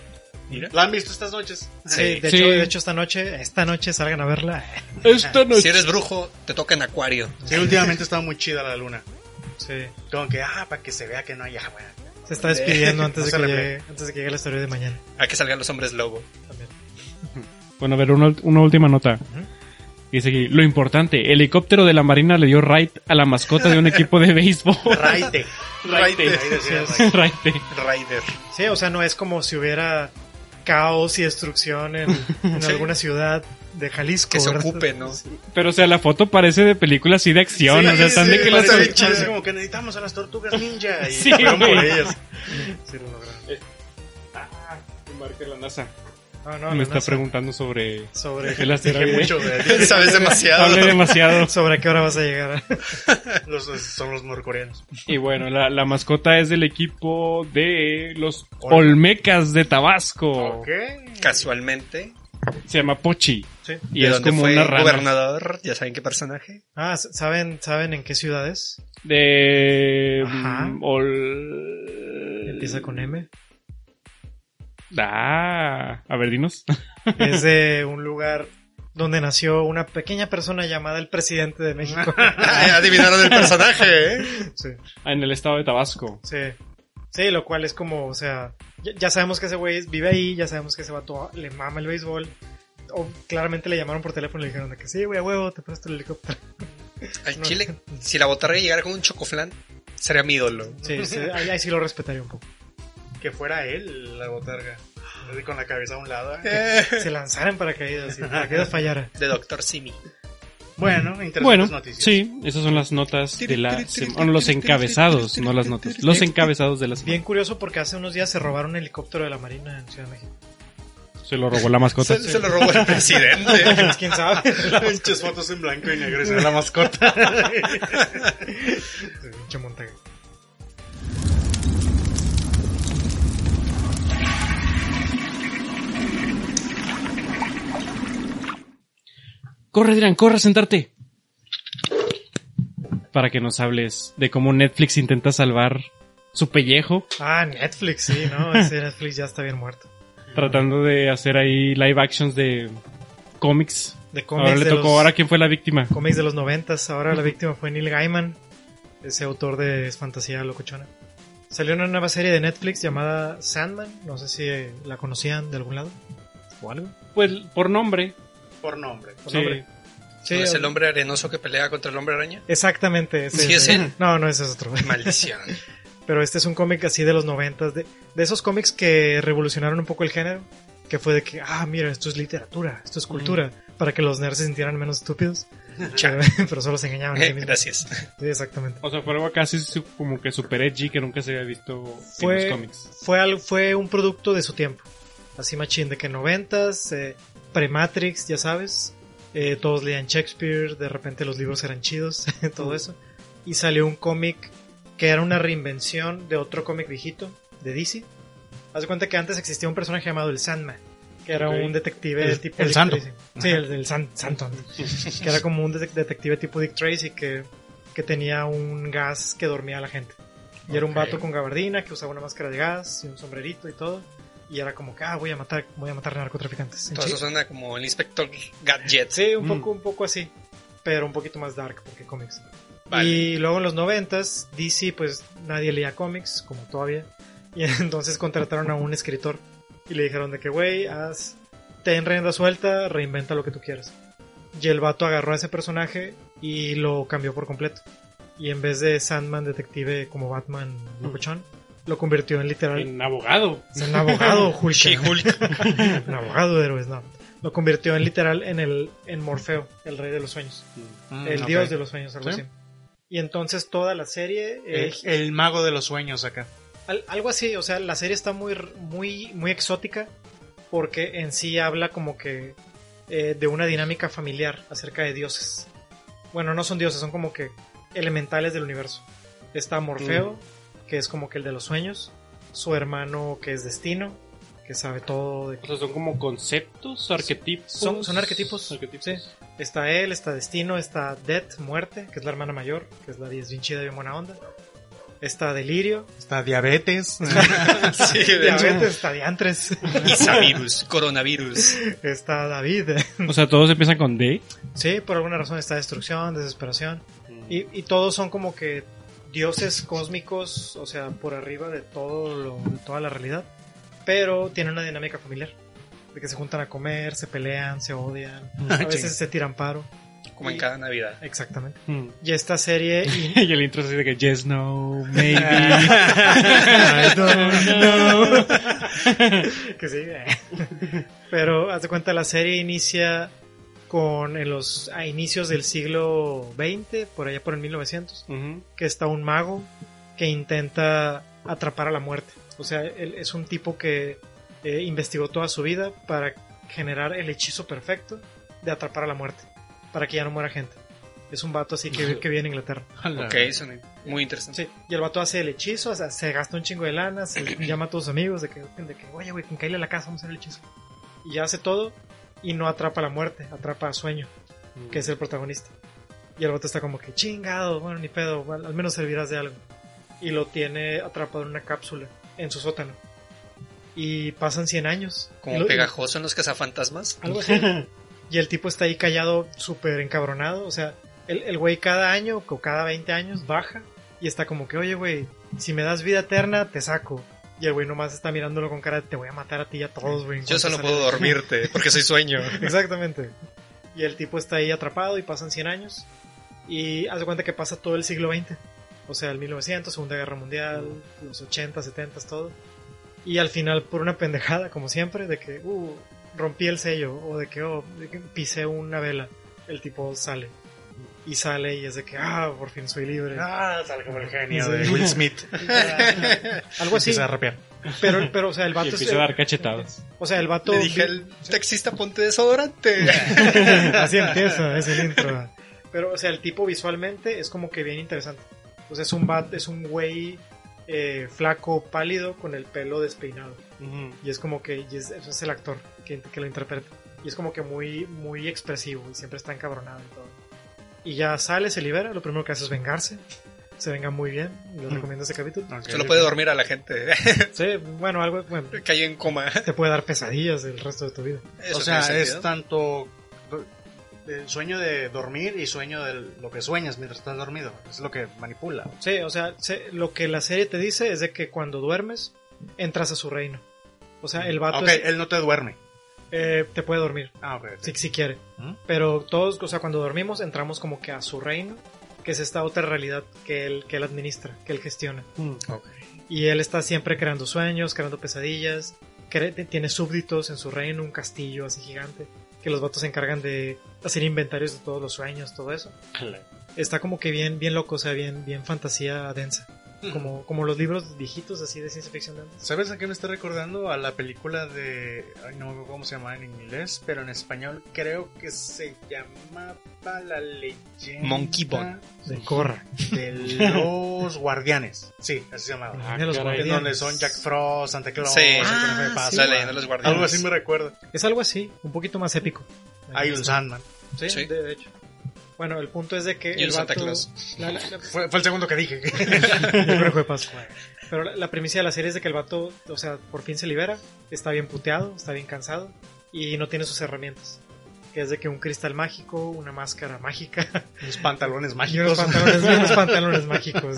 Mira. ¿La han visto estas noches? Sí, de, Sí. Hecho, de hecho, esta noche, esta noche salgan a verla. Esta noche. Si eres brujo, te toca en acuario. Sí, últimamente está muy chida la luna. Sí. Como que, ah, para que se vea que no hay agua. Se está despidiendo antes, de que le llegue, antes de que llegue la historia de mañana. Hay que salgan los hombres lobo. También. Bueno, a ver, una, una última nota. Dice aquí, lo importante, helicóptero de la Marina le dio raid a la mascota de un equipo de béisbol. <laughs> Raite. Raite. Raite. Raite. Raider. Sí, o sea, no es como si hubiera caos y destrucción en, en <laughs> Sí. alguna ciudad de Jalisco. Que se ¿verdad? ocupe, ¿no? Pero, o sea, la foto parece de película así de acción. Sí, o sea, están de sí, que las... parece como que necesitamos a las tortugas ninja. Y Sí, fueron por ellas. <laughs> Sí, lo lograron. Ah, que marque la NASA. No, no, Me está NASA. preguntando sobre Sobre, el Dije asteroide. <laughs> mucho. <laughs> Sabes demasiado. Hablé demasiado. sobre a qué hora vas a llegar. Los, son los norcoreanos. Y bueno, la, la mascota es del equipo de los Olme- Olmecas de Tabasco. Ok. Casualmente. Se llama Pochi. Sí. Y ¿De es dónde como fue una rana. gobernador? ¿Ya saben qué personaje? Ah, ¿saben, ¿saben en qué ciudad es? De... Ajá. mm, Ol- Empieza con M. Ah, a ver, dinos. Es <laughs> de un lugar donde nació una pequeña persona llamada el presidente de México. <laughs> Adivinaron el personaje, ¿eh? Sí, Ah, en el estado de Tabasco. sí. Sí, lo cual es como, o sea, ya, sabemos que ese güey vive ahí, ya sabemos que ese vato le mama el béisbol. O claramente le llamaron por teléfono y le dijeron de que sí, güey, a huevo, te presto el helicóptero. Al No. chile, si la botarga llegara con un chocoflán, sería mi ídolo. Sí, sí, ahí, ahí sí lo respetaría un poco. Que fuera él la botarga. Con la cabeza a un lado. ¿eh? Eh, Se lanzaran paracaídas y paracaídas fallara. de Doctor Simi. Bueno, interesantes Bueno, noticias. sí, esas son las notas de la semana. Bueno, los encabezados, no las notas. Los encabezados de la semana. Bien curioso porque hace unos días se robaron un helicóptero de la Marina en Ciudad de México. Se lo robó la mascota. Se, se lo robó el presidente. <laughs> Pues, ¿Quién sabe? <laughs> Pinches fotos en blanco y negro la mascota. <laughs> Pinche Montague. Corre, Adrián, corre a sentarte. Para que nos hables de cómo Netflix intenta salvar su pellejo, Ah, Netflix, sí, ¿no? <laughs> Ese Netflix ya está bien muerto. tratando de hacer ahí live actions de cómics. De cómics Ahora le de tocó, los, ahora quién fue la víctima. cómics de los noventas. Ahora la víctima fue Neil Gaiman, ese autor de fantasía locochona. Salió una nueva serie de Netflix llamada Sandman. No sé si la conocían de algún lado o algo. Pues por nombre. Por nombre. Por Sí. nombre. Sí, ¿No es el hombre arenoso que pelea contra el hombre araña? Exactamente. ese Sí, es él. No, no, ese es otro. Maldición. <laughs> Pero este es un cómic así de los noventas, de, de esos cómics que revolucionaron un poco el género, que fue de que, ah, mira, esto es literatura, esto es cultura, para que los nerds se sintieran menos estúpidos. <laughs> <laughs> Pero solo se engañaban Eh. Gracias. Sí, exactamente. O sea, fue algo casi como que super edgy que nunca se había visto en Fue, los cómics. fue, fue un producto de su tiempo. Así machín, de que noventas, eh, pre-Matrix, ya sabes. eh, todos leían Shakespeare, de repente los libros eran chidos, <laughs> todo eso. Y salió un cómic que era una reinvención de otro cómic viejito, de DC. Haz de cuenta que antes existía un personaje llamado el Sandman, que era un detective El- tipo el Dick Santo. Tracy. Sí, el del San, Santo. <laughs> que era como un detec- detective tipo Dick Tracy que, que tenía un gas que dormía a la gente. Y era un vato con gabardina que usaba una máscara de gas y un sombrerito y todo. Y era como que, ah, voy a matar, voy a matar narcotraficantes. Todo eso suena como el inspector Gadget. Sí, un Mm. poco, un poco así. Pero un poquito más dark porque cómics. Vale. Y luego en los noventas, DC, pues nadie leía cómics, como todavía. Y <laughs> entonces contrataron a un escritor. Y le dijeron de que, güey, haz, ten rienda suelta, reinventa lo que tú quieras. Y el vato agarró a ese personaje y lo cambió por completo. Y en vez de Sandman detective como Batman locochón, lo convirtió en literal En abogado. es un abogado, <laughs> Hulk. <laughs> Un abogado de héroes, no. Lo convirtió en literal en el en Morfeo, el rey de los sueños. Mm, el dios de los sueños, algo Sí. así. Y entonces toda la serie, El, el mago de los sueños acá. al- algo así, o sea, la serie está muy, muy, muy exótica porque en sí habla como que eh, de una dinámica familiar acerca de dioses. Bueno, no son dioses, son como que elementales del universo. Está Morfeo, que es como que el de los sueños, su hermano que es Destino, que sabe todo de O sea, son como conceptos, arquetipos. Son- son arquetipos, Arquetipos. sí. Está él, está Destino, está Death, Muerte, que es la hermana mayor, que es la 10 bien chida y bien buena onda. Está Delirio, Está diabetes. <laughs> Sí. Diabetes, está Diantres, Isavirus, coronavirus. está David. O sea, todos empiezan con D. Sí, por alguna razón está Destrucción, Desesperación. Y, y todos son como que dioses cósmicos, o sea, por arriba de todo lo, de toda la realidad. Pero tienen una dinámica familiar. De que se juntan a comer, se pelean, se odian, a veces se tiran paro. Como en cada Navidad. Exactamente. Mm. Y esta serie <laughs> y el intro es así de que yes, no, maybe. <laughs> I don't know. <laughs> que sí. eh. Pero haz de cuenta la serie inicia con en los a inicios del siglo XX, por allá por el 1900, Ujú. que está un mago que intenta atrapar a la muerte. O sea, él es un tipo que eh, investigó toda su vida para generar el hechizo perfecto de atrapar a la muerte, para que ya no muera gente. Es un vato así que, <laughs> que vive en Inglaterra. Ok, muy interesante. Sí, y el vato hace el hechizo, o sea, se gasta un chingo de lana, se llama a todos sus amigos de que, de que oye, güey, con a la casa, vamos a hacer el hechizo. Y ya hace todo y no atrapa a la muerte, atrapa a Sueño, que es el protagonista. Y el vato está como que chingado, bueno, ni pedo, al menos servirás de algo. Y lo tiene atrapado en una cápsula, en su sótano. Y pasan 100 años. Como lo- pegajoso en los cazafantasmas. algo así. <laughs> y el tipo está ahí callado, súper encabronado. O sea, el, el güey cada año o cada 20 años baja y está como que, oye, güey, si me das vida eterna, te saco. Y el güey nomás está mirándolo con cara de te voy a matar a ti y a todos, güey. Yo solo puedo dormirte <laughs> porque soy sueño. Exactamente. Y el tipo está ahí atrapado y pasan 100 años. Y haz de cuenta que pasa todo el siglo XX. O sea, el 1900, Segunda Guerra Mundial, los 80, 70, todo. Y al final, por una pendejada, como siempre, de que, uh, rompí el sello, o de que, oh, de que pisé una vela, el tipo sale. Y sale y es de que, ah, por fin soy libre. Ah, sale como el genio Sí. de Will Smith. <laughs> Algo así. Empieza a rapear. Pero, pero, o sea, el Y vato es, empieza a dar cachetadas. o sea, el vato Le dije al taxista ponte desodorante. <laughs> Así empieza, es el intro. Pero, o sea, el tipo visualmente es como que bien interesante. O sea, es un bat, es un güey eh, flaco, pálido, con el pelo despeinado. Y es como que, y es, es el actor que, que lo interpreta. Y es como que muy, muy expresivo y siempre está encabronado y todo. Y ya sale, se libera, lo primero que hace es vengarse. Se venga muy bien, les recomiendo ese capítulo. Solo ok. puede dormir a la gente. <laughs> Sí, bueno, algo, bueno, Cayó en coma. te puede dar pesadillas el resto de tu vida. Eso O sea, es tanto el sueño de dormir y sueño de lo que sueñas mientras estás dormido. Es lo que manipula. Sí, o sea, se- lo que la serie te dice es de que cuando duermes, entras a su reino. O sea, el vato Ok, es- él no te duerme. Eh, te puede dormir, Ah, si, si quiere. ¿Mm? Pero todos, o sea, cuando dormimos, entramos como que a su reino, que es esta otra realidad que él, que él administra, que él gestiona. Ok. Y él está siempre creando sueños, creando pesadillas. cre- tiene súbditos en su reino, un castillo así gigante. Que los vatos se encargan de hacer inventarios de todos los sueños, todo eso. Está como que bien, bien loco, o sea, bien, bien fantasía densa. Como, como los libros viejitos así de ciencia ficción antes. ¿Sabes a qué me está recordando? A la película de... Ay, no me acuerdo cómo se llama en inglés, pero en español creo que se llamaba La leyenda... Monkey Bone. De Corra. De los <laughs> guardianes. Sí, así se llamaba. Ah, de los caray. En guardianes. donde son Jack Frost, Santa Claus, Sí. Ah, Pascua. sí. La leyenda de los guardianes. Algo así me recuerda. Es algo así, un poquito más épico. Hay un Sandman. Sí, Sí. de hecho. Bueno, el punto es de que Y el un Santa vato- Claus. la- la- la- Fue, fue el segundo que dije. <laughs> Yo creo que fue Pascua. Pero la, la premisa de la serie es de que el vato, o sea, por fin se libera, está bien puteado, está bien cansado y no tiene sus herramientas. Que es de que un cristal mágico, una máscara mágica <laughs> Los pantalones y unos mágicos. pantalones, y unos <laughs> pantalones mágicos.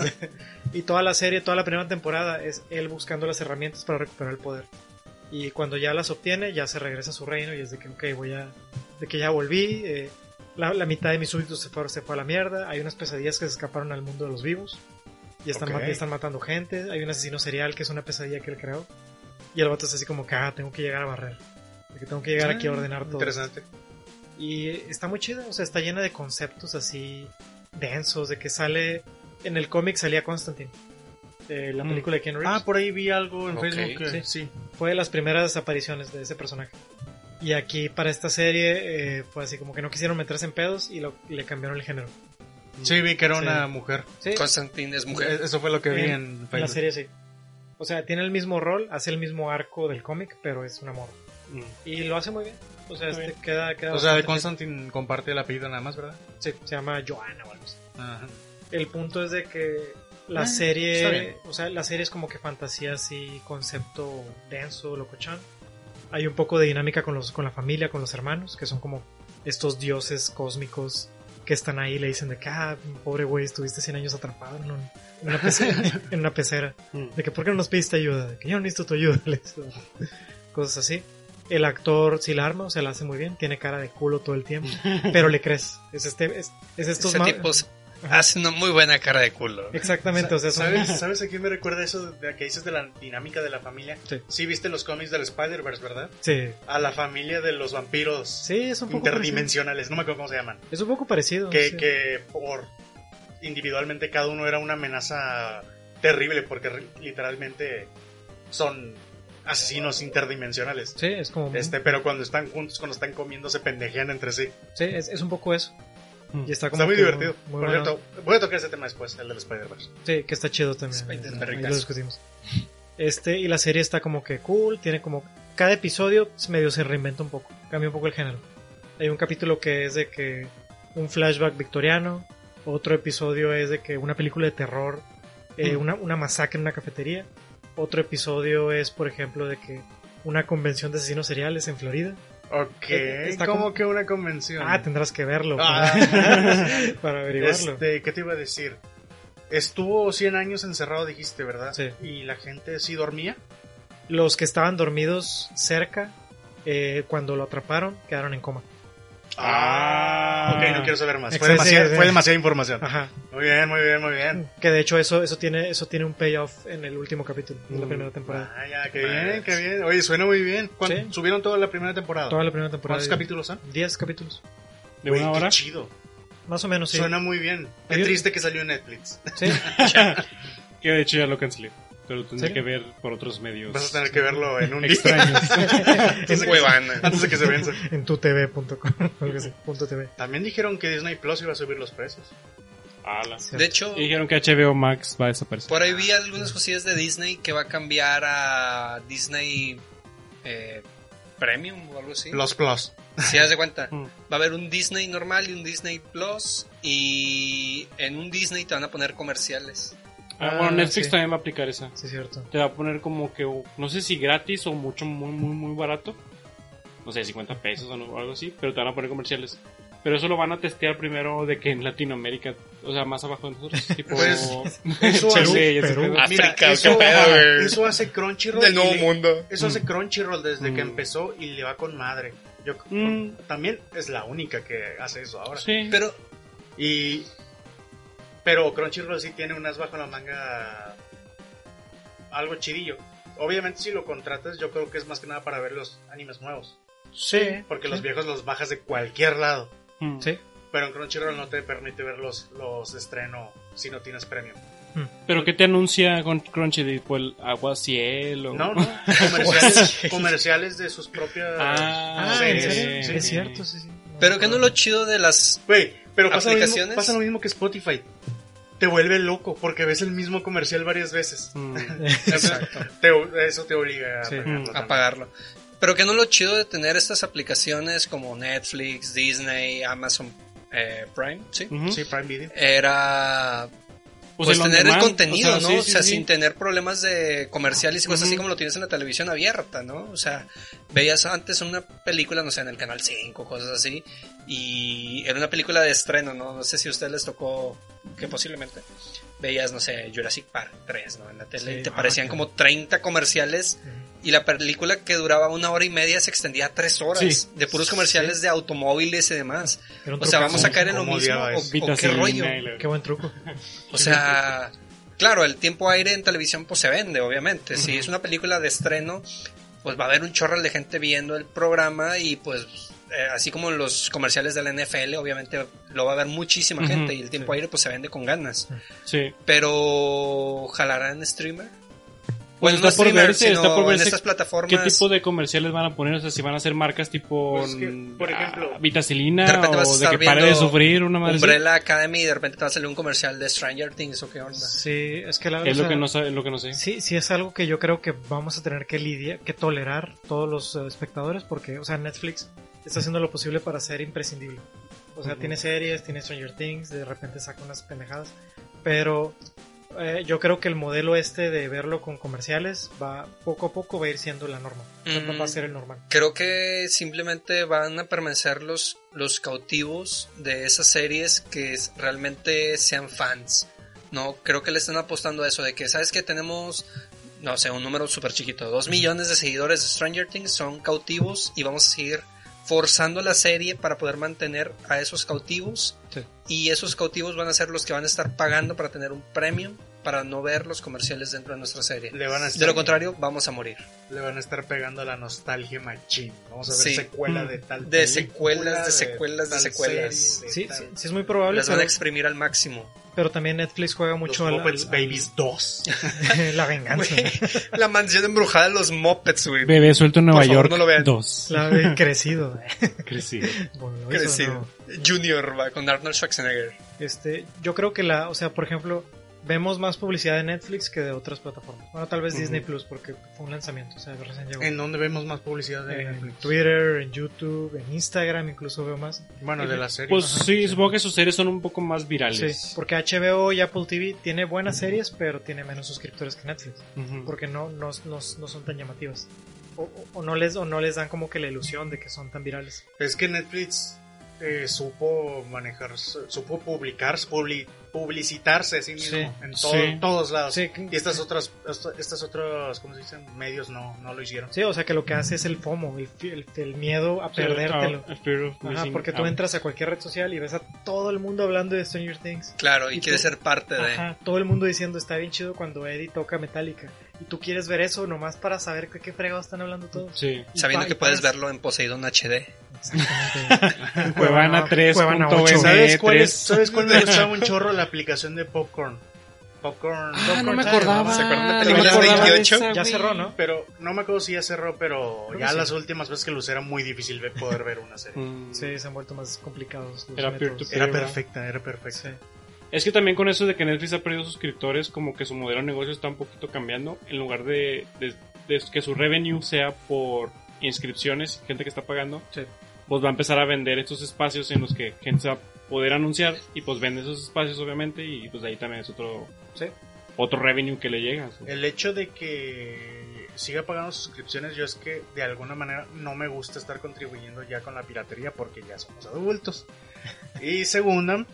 Y toda la serie, toda la primera temporada es él buscando las herramientas para recuperar el poder. Y cuando ya las obtiene, ya se regresa a su reino y es de que, ok, voy a... De que ya volví, eh, la, la mitad de mis súbditos se fue, se fue a la mierda, hay unas pesadillas que se escaparon al mundo de los vivos y están, y están matando gente, hay un asesino serial que es una pesadilla que él creó. Y el vato es así como que, ah, tengo que llegar a barrer. De que tengo que llegar aquí a ordenar todo. Interesante. Y está muy chida, o sea, está llena de conceptos así densos, de que sale... En el cómic salía Constantine, eh, la Mm. película de Ken Reeves. Ah, por ahí vi algo en Ok, Facebook. que- sí. sí. Fue de las primeras apariciones de ese personaje. Y aquí para esta serie eh, fue así como que no quisieron meterse en pedos y lo- le cambiaron el género. Sí, vi que era Sí. una mujer. Sí, Constantine es mujer. Eh, Eso fue lo que vi En- en en la Facebook. serie sí. O sea, tiene el mismo rol, hace el mismo arco del cómic, pero es un amor. Y lo hace muy bien. O sea, este, queda, queda O sea, de Constantine comparte el apellido nada más, ¿verdad? Sí, se llama Joanna o algo así. Ajá. El punto es de que la Ah, serie, o sea, la serie es como que fantasía así, concepto denso, locochón. Hay un poco de dinámica con los, con la familia, con los hermanos, que son como estos dioses cósmicos que están ahí y le dicen de que, ah, pobre güey, estuviste 100 años atrapado en, un- en una, pecera, <laughs> en una pecera. De que, ¿por qué no nos pediste ayuda? De que yo no necesito tu ayuda. <laughs> Cosas así. El actor sí la arma, o sea, la hace muy bien, tiene cara de culo todo el tiempo, <laughs> pero le crees. Es este, es, es estos Ese tipo <laughs> hace una muy buena cara de culo. Exactamente, o sea, ¿Sabes, ¿Sabes a quién me recuerda eso de que dices de la dinámica de la familia? Sí. viste los cómics del Spider-Verse, ¿verdad? Sí, A la familia de los vampiros sí, es un poco parecido. interdimensionales, no me acuerdo cómo se llaman. Es un poco parecido. Que, sí. que por individualmente cada uno era una amenaza terrible porque literalmente son asesinos interdimensionales. Sí, es como... Este, pero cuando están juntos, cuando están comiendo, se pendejean entre sí. Sí, es, es un poco eso. Mm. Y está como Está muy divertido. muy Por cierto, voy a tocar ese tema después, el del Spider-Verse. Sí, que está chido también. Spider-Verse. Ahí lo discutimos. Este, y la serie está como que cool, tiene como... Cada episodio medio se reinventa un poco, cambia un poco el género. Hay un capítulo que es de que un flashback victoriano, otro episodio es de que una película de terror, eh, una, una masacre en una cafetería, otro episodio es, por ejemplo, de que una convención de asesinos seriales en Florida. Ok, Está como que una convención. Ah, tendrás que verlo Ah. para, <laughs> para averiguarlo. Este, ¿qué te iba a decir? Estuvo 100 años encerrado, dijiste, ¿verdad? Sí. Y la gente sí dormía. Los que estaban dormidos cerca, eh, cuando lo atraparon, quedaron en coma. Ah, ok, no quiero saber más. Fue, demasiada, fue demasiada información. Ajá. Muy bien, muy bien, muy bien. Que de hecho eso, eso tiene, eso tiene un payoff en el último capítulo de la Mm. primera temporada. Ah, ya, qué bien, qué bien. Oye, suena muy bien. ¿Cuánto- Sí. ¿Subieron toda la primera temporada? Toda la primera temporada. ¿Cuántos capítulos son? 10 capítulos. ¿De Güey, una qué hora? chido. Más o menos, sí. Suena muy bien. Qué triste que salió en Netflix. Sí. <laughs> Que de hecho ya lo cancelé. Pero tendré ¿Sí? que ver por otros medios. Vas a tener que verlo en un día. extraños. <laughs> Es huevana. Antes de que se venza. en tutv.com. <laughs> También dijeron que Disney Plus iba a subir los precios. De hecho, Y dijeron que HBO Max va a desaparecer. por ahí vi algunas cosillas de Disney que va a cambiar a Disney eh, Premium o algo así. Los Plus. Si das de cuenta, Mm. va a haber un Disney normal y un Disney Plus. Y en un Disney te van a poner comerciales. Ah, bueno, Ah, Netflix sí. también va a aplicar esa. Sí, es cierto. Te va a poner como que, no sé si gratis o mucho, muy, muy, muy barato. No sé, 50 pesos o no- algo así, pero te van a poner comerciales. Pero eso lo van a testear primero de que en Latinoamérica, o sea, más abajo de nosotros. <laughs> Tipo, Pues, eso hace- Perú. Ah, Mira, África, eso, qué pedo, eso hace Crunchyroll. Del nuevo le- mundo. Eso hace Crunchyroll desde que Mm. empezó y le va con madre. Yo Mm. también es la única que hace eso ahora. Sí. Pero Y pero Crunchyroll sí tiene unas bajo la manga algo chidillo. Obviamente si lo contratas yo creo que es más que nada para ver los animes nuevos, Sí. porque los viejos los bajas de cualquier lado. Mm. Sí. Pero en Crunchyroll no te permite ver los, los de estreno si no tienes premium. Pero ¿qué te anuncia con Crunchy? Tipo el agua cielo. No, no, <laughs> comerciales, comerciales de sus propias Ah, Ah, series. ¿en serio? Sí. Es cierto, sí, sí. Pero que no lo chido de las... Güey, pero pasa lo, mismo, ¿Aplicaciones? pasa lo mismo que Spotify. Te vuelve loco porque ves el mismo comercial varias veces. Mm. <laughs> Exacto. Te- eso te obliga a Sí. pagarlo Mm. también. a pagarlo. Pero que no lo chido de tener estas aplicaciones como Netflix, Disney, Amazon eh, Prime, ¿sí? Sí, Prime Video. Era pues, on tener el contenido, o sea, ¿no? sí, o sea, sí. sin tener problemas de comerciales y cosas así como lo tienes en la televisión abierta, ¿no? O sea, veías antes una película, no sé, en el canal 5, cosas así, y era una película de estreno, ¿no? No sé si a ustedes les tocó, que posiblemente veías, no sé, Jurassic Park 3, ¿no? En la tele, Sí, y te ah, parecían como 30 comerciales y la película que duraba una hora y media se extendía a tres horas Sí. de puros comerciales de automóviles y demás. O sea, vamos a caer en lo ¿Cómo mismo o, qué rollo. Qué buen truco. O sea, claro, el tiempo aire en televisión pues se vende, obviamente. Si es una película de estreno, pues va a haber un chorro de gente viendo el programa y pues eh, así como los comerciales de la NFL, obviamente lo va a ver muchísima gente y el tiempo aire pues se vende con ganas. Sí. Pero jalarán streamer. Pues Bueno, no está por streamer, verse, sino está por en verse estas ¿Qué plataformas. tipo de comerciales van a poner? O sea, si van a hacer marcas tipo. Pues es que, por ejemplo, ah, Vitacilina de repente vas a o de que pare de sufrir una madre. así. Umbrella Academy y de repente te va a salir un comercial de Stranger Things o qué onda. Sí, es que la Es o lo sea, que no sabe, lo que no sé. Sí, sí es algo que yo creo que vamos a tener que lidiar, que tolerar todos los eh, espectadores, porque, o sea, Netflix está haciendo lo posible para ser imprescindible. O sea, Ujú. tiene series, tiene Stranger Things, de repente saca unas pendejadas, pero eh, yo creo que el modelo este de verlo con comerciales va poco a poco va a ir siendo la norma. Mm. Va a ser el normal. Creo que simplemente van a permanecer los, los cautivos de esas series que es- realmente sean fans. No, creo que le están apostando a eso, de que, ¿sabes que Tenemos, no sé, un número súper chiquito, dos millones de seguidores de Stranger Things son cautivos y vamos a seguir forzando la serie para poder mantener a esos cautivos. Sí. Y esos cautivos van a ser los que van a estar pagando para tener un premium para no ver los comerciales dentro de nuestra serie. Le van a estar, De lo contrario, vamos a morir. le van a estar pegando la nostalgia machín. Vamos a ver Sí. secuela Mm. de tal De película, secuelas, de secuelas, de secuelas. serie, de Sí, tal- sí, sí es muy probable, Las van a exprimir al máximo. pero también Netflix juega Los mucho al, Muppets al- Babies 2. al- <laughs> la venganza. La mansión embrujada de los Muppets, güey. Bebé suelto en Nueva favor, York no lo vean. 2. La de crecido. <laughs> Crecido. Bueno, Crecido. ¿no? Junior, va, con Arnold Schwarzenegger. Este, yo creo que la, o sea, por ejemplo, vemos más publicidad de Netflix que de otras plataformas. Bueno, tal vez. Disney Plus porque fue un lanzamiento, o sea, recién llegó. ¿En dónde vemos más publicidad de En Netflix? Twitter, en YouTube, en Instagram, incluso veo más. Bueno, de la serie. Pues Ajá. sí, supongo que sus series son un poco más Sí, virales. porque HBO y Apple TV tiene buenas series, pero tiene menos suscriptores que Netflix, porque no, no, no, no son tan llamativas. O, o- o no les, o no les dan como que la ilusión de que son tan virales. Es que Netflix eh, supo manejar, supo publicar, publi- publicitarse a sí mismo Sí, en todo- sí. todos lados. Sí, Y estas otras, esta- estas otras, ¿cómo se dicen? Medios no, no lo hicieron. sí, o sea que lo que hace es el FOMO, el, el- el miedo a perdértelo. Ah, Ajá, porque tú out. entras a cualquier red social y ves a todo el mundo hablando de Stranger Things. Claro, y, Y quiere tú- ser parte de. Ajá, todo el mundo diciendo está bien chido cuando Eddie toca Metallica. Y tú quieres ver eso nomás para saber qué, qué fregados están hablando todos. Sí. Y Sabiendo que puedes verlo en Poseidon HD. Exactamente. Cuevana 3. Cuevana punto 8. M3. ¿Sabes cuál, es, ¿Sabes cuál me <laughs> gustaba un chorro? La aplicación de Popcorn. Popcorn. Ah, no me acordaba. ¿Se acuerdan de No de 28? esa, Ya cerró, ¿no? Pero no me acuerdo si ya cerró, pero Creo ya sí. las últimas veces que lo usé era muy difícil poder ver una serie. Mm. Sí, se han vuelto más complicados. los Era. Era perfecta, era perfecta. Sí. Es que también con eso de que Netflix ha perdido suscriptores, como que su modelo de negocio está un poquito cambiando. En lugar de, de- de que su revenue sea por inscripciones, gente que está pagando, Sí. pues va a empezar a vender estos espacios en los que gente se va a poder anunciar y pues vende esos espacios obviamente y pues ahí también es otro Sí. otro revenue que le llega. ¿sí? El hecho de que siga pagando suscripciones, yo es que de alguna manera no me gusta estar contribuyendo ya con la piratería porque ya somos adultos. <laughs> Y segunda,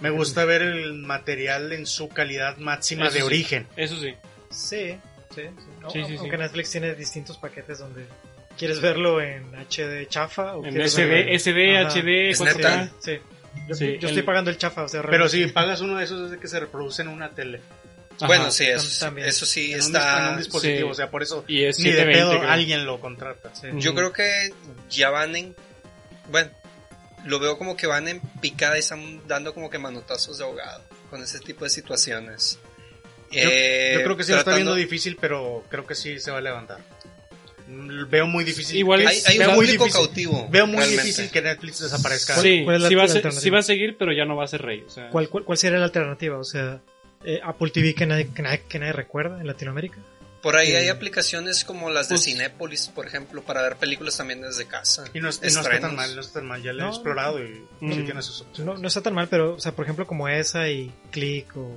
me gusta ver el material en su calidad máxima Eso de sí. origen. Eso sí. Sí, sí, sí. No, Sí, sí, sí. Aunque Netflix tiene distintos paquetes donde quieres verlo en HD chafa o En SD, verlo SD, Ajá. HD, Es 4K. neta. Sí. Yo, Sí, yo el- estoy pagando el chafa, o sea, Pero si pagas uno de esos es de que se reproduce en una tele, Ajá. Bueno, sí, eso, eso sí en, un, en está... un dispositivo, sí. o sea, por eso Y es ni de 720, pedo creo. alguien lo contrata. Sí. Yo creo que ya van en... Bueno, lo veo como que van en picada y están dando como que manotazos de ahogado con ese tipo de situaciones. Yo, Eh, yo creo que sí lo está viendo difícil, pero creo que sí se va a levantar. Mm, Veo muy difícil. Igual que- Hay, hay veo un muy público difícil- cautivo. Veo muy realmente. difícil que Netflix desaparezca. ¿Cuál- Sí, cuál es la- sí va, a la ser- alternativa? sí va a seguir, pero ya no va a ser rey. O sea, ¿Cuál, cuál, cuál sería la alternativa? O sea, eh, Apple TV que nadie, que, nadie, que nadie recuerda en Latinoamérica. Por ahí Sí. hay aplicaciones como las de Pues- Cinépolis, por ejemplo, para ver películas también desde casa. Y no, es- y no está tan mal, no está tan mal. Ya lo he No. explorado y sí Mm. tiene sus opciones. No, no está tan mal, pero, o sea, por ejemplo, como esa y Click o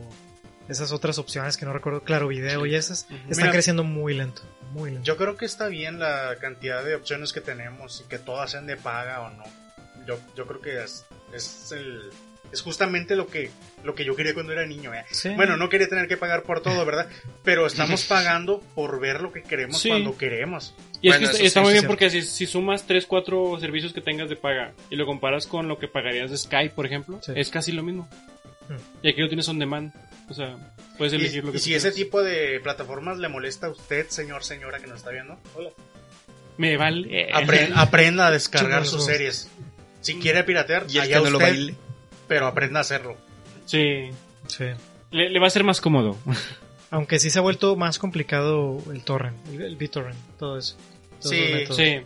esas otras opciones que no recuerdo, Claro Video y esas, están Mira. creciendo muy lento. Muy lento. Yo creo que está bien la cantidad de opciones que tenemos y que todas sean de paga o no. Yo, yo creo que es, es el es justamente lo que lo que yo quería cuando era niño. ¿eh? Sí. Bueno, no quería tener que pagar por todo, ¿verdad? Pero estamos <laughs> pagando por ver lo que queremos Sí. cuando queremos. Y es que está, muy bien porque si, si sumas 3, 4 servicios que tengas de paga y lo comparas con lo que pagarías de Skype, por ejemplo, Sí. es casi lo mismo. Hmm. Y aquí lo tienes on demand. O sea, puedes Y, elegir lo que y si ese tipo de plataformas le molesta a usted, señor, señora que nos está viendo, hola. Me vale. Apre- <laughs> aprenda a descargar sus series. Si quiere piratear, Y allá que no lo baile. Pero aprenda a hacerlo. Sí. Sí. Le, le va a ser más cómodo. <laughs> Aunque sí se ha vuelto más complicado el torrent, el, el BitTorrent, todo eso. Sí. Sí.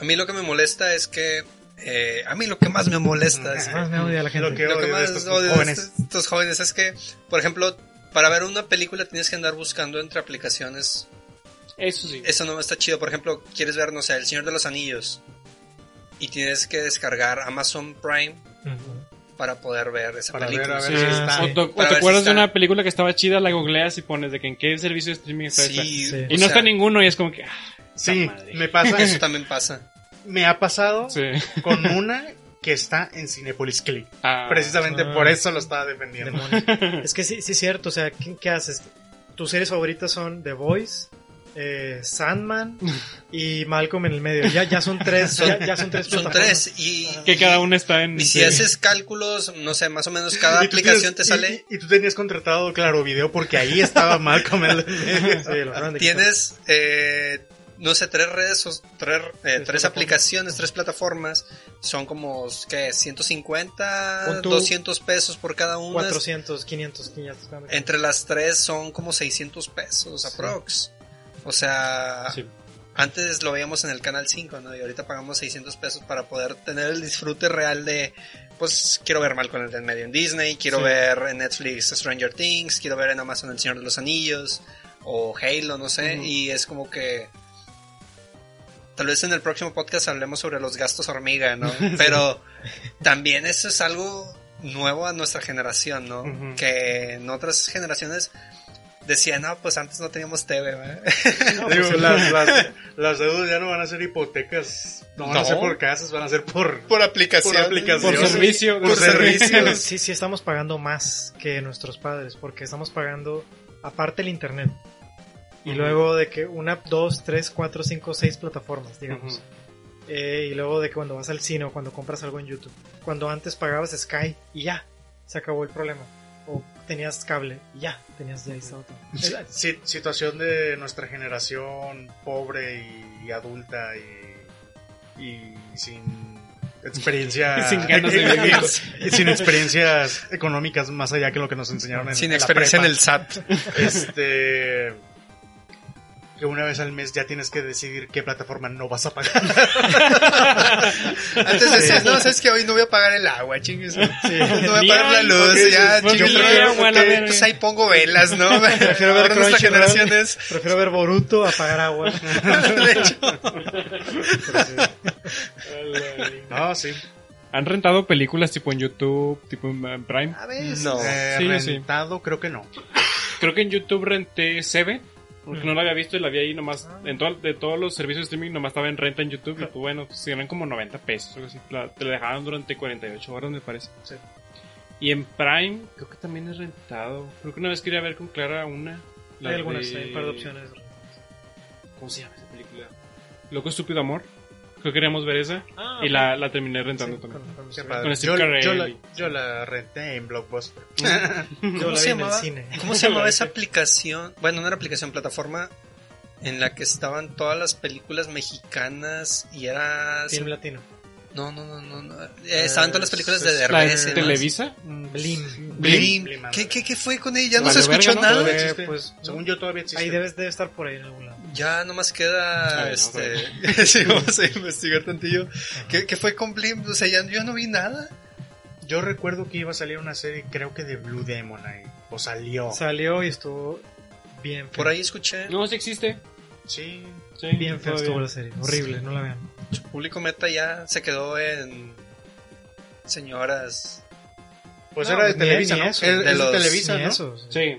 A mí lo que me molesta es que... eh, a mí lo que más me molesta es... Más me odia la gente. Lo que Lo que odio de más estos odio de jóvenes. estos, estos jóvenes es que, por ejemplo, para ver una película tienes que andar buscando entre aplicaciones. Eso sí. Eso no está chido. Por ejemplo, quieres ver, no sé, El Señor de los Anillos. Y tienes que descargar Amazon Prime Ujú. Para poder ver esa Para película. a ver Sí. si está. O te, o Para te ver si acuerdas de una película que estaba chida, la googleas y pones de que en qué servicio de streaming está esta. Sí, Sí. Y no está ninguno y es como que... ah, Sí, madre. me pasa. <laughs> Eso también pasa. me ha pasado sí. con <laughs> una que está en Cinepolis Click. Ah, Precisamente Ah. por eso lo estaba defendiendo. Demonio. es que sí, sí es cierto, o sea, ¿qué, qué haces? Tus series favoritas son The Voice, eh, Sandman y Malcolm en el medio. Ya, ya son tres, <laughs> ya, ya son tres Son tres y, que cada uno está en... y si sí. haces cálculos, no sé, más o menos cada aplicación te tienes- sale. Y, y tú tenías contratado Claro Video porque ahí estaba Malcolm. el- <laughs> Sí, lo acaban de quitar. Tienes eh, no sé, tres redes, o- tres, eh, tres aplicaciones, tres plataformas, son como, ¿qué? 150, Pon tú 200 pesos por cada una. 400, 500, 500. Entre las tres son como 600 pesos aprox. O sea, Sí. antes lo veíamos en el canal 5, ¿no? Y ahorita pagamos 600 pesos para poder tener el disfrute real de, pues, quiero ver Malcolm en medio en Disney, quiero Sí. ver en Netflix Stranger Things, quiero ver en Amazon El Señor de los Anillos, o Halo, no sé, y es como que... Tal vez en el próximo podcast hablemos sobre los gastos hormiga, ¿no? <laughs> Pero también eso es algo nuevo a nuestra generación, ¿no? Que en otras generaciones decían, no, pues antes no teníamos TV, ¿verdad?". <laughs> Digo, las, las, <laughs> las deudas ya no van a ser hipotecas, no van a No. ser por casas, van a ser por... Por aplicación. Por aplicación. Por servicio. Por servicios. Sí, sí, estamos pagando más que nuestros padres, porque estamos pagando aparte el internet. Y luego de que una, dos, tres, cuatro, cinco, seis plataformas, digamos. Eh, y luego de que cuando vas al cine o cuando compras algo en YouTube. Cuando antes pagabas Sky y ya, se acabó el problema. O tenías cable y ya, tenías ya ahí todo. Eh, Si- situación de nuestra generación pobre y, y adulta y, y sin experiencia <laughs> Y sin ganas de <laughs> vivir. y sin experiencias económicas más allá que lo que nos enseñaron en Sin la experiencia en el SAT. este que una vez al mes ya tienes que decidir qué plataforma no vas a pagar Antes decías, no, sabes que hoy no voy a pagar el agua, chingues. No voy a pagar la luz, ya, chingues. Pues ahí pongo velas, ¿no? <laughs> Prefiero ver Crunchyroll. generación es... Prefiero ver Boruto a pagar agua. <laughs> de hecho, <laughs> no sí ¿Han rentado películas tipo en YouTube, tipo en Prime? a ver, no. Eh, Sí, sí. rentado creo que no Creo que en YouTube renté Seven. Porque no la había visto y la vi ahí nomás. En todo- de todos los servicios de streaming nomás estaba en renta en YouTube. Y pues bueno, pues, eran como 90 pesos. Algo así. La- te la dejaban durante 48 horas, me parece. Sí. Y en Prime, creo que también es rentado. Creo que una vez quería ver con Clara una. Hay algunas, de- hay un par de opciones. ¿Cómo se llama esa película? Loco Estúpido Amor. Creo que queríamos ver esa. Ah, y la, la terminé rentando Sí, también. con- Steve yo, Carell yo la, yo la renté en Blockbuster <laughs> Yo ¿Cómo la se vi en el llamaba? cine. ¿Cómo se llamaba esa aplicación? Bueno, no era aplicación, plataforma en la que estaban todas las películas mexicanas y era... Film latino. No, no, no, no. no. Eh, estaban todas las películas de ¿La Derbez. demás. Televisa? Blim. Blim. Blim, ¿Qué, qué, qué fue con ella? Ya no se escuchó verga, ¿no? nada. Eh, pues, según yo todavía existe Ahí debes de estar por ahí en algún lado. Ya nomás queda, Ay, no, este, <laughs> sí, vamos a investigar tantillo. ¿Qué, qué fue con Blim? O sea, ya yo no vi nada. yo recuerdo que iba a salir una serie creo que de Blue Demon ahí o salió Salió y estuvo bien feo. Por ahí escuché. No, sí existe. sí Sí, Bien feo estuvo la serie. Horrible, no la vean. Su público meta ya se quedó en señoras. pues No, era de Televisa ni no eso. es, De los- Televisa no eso. Sí.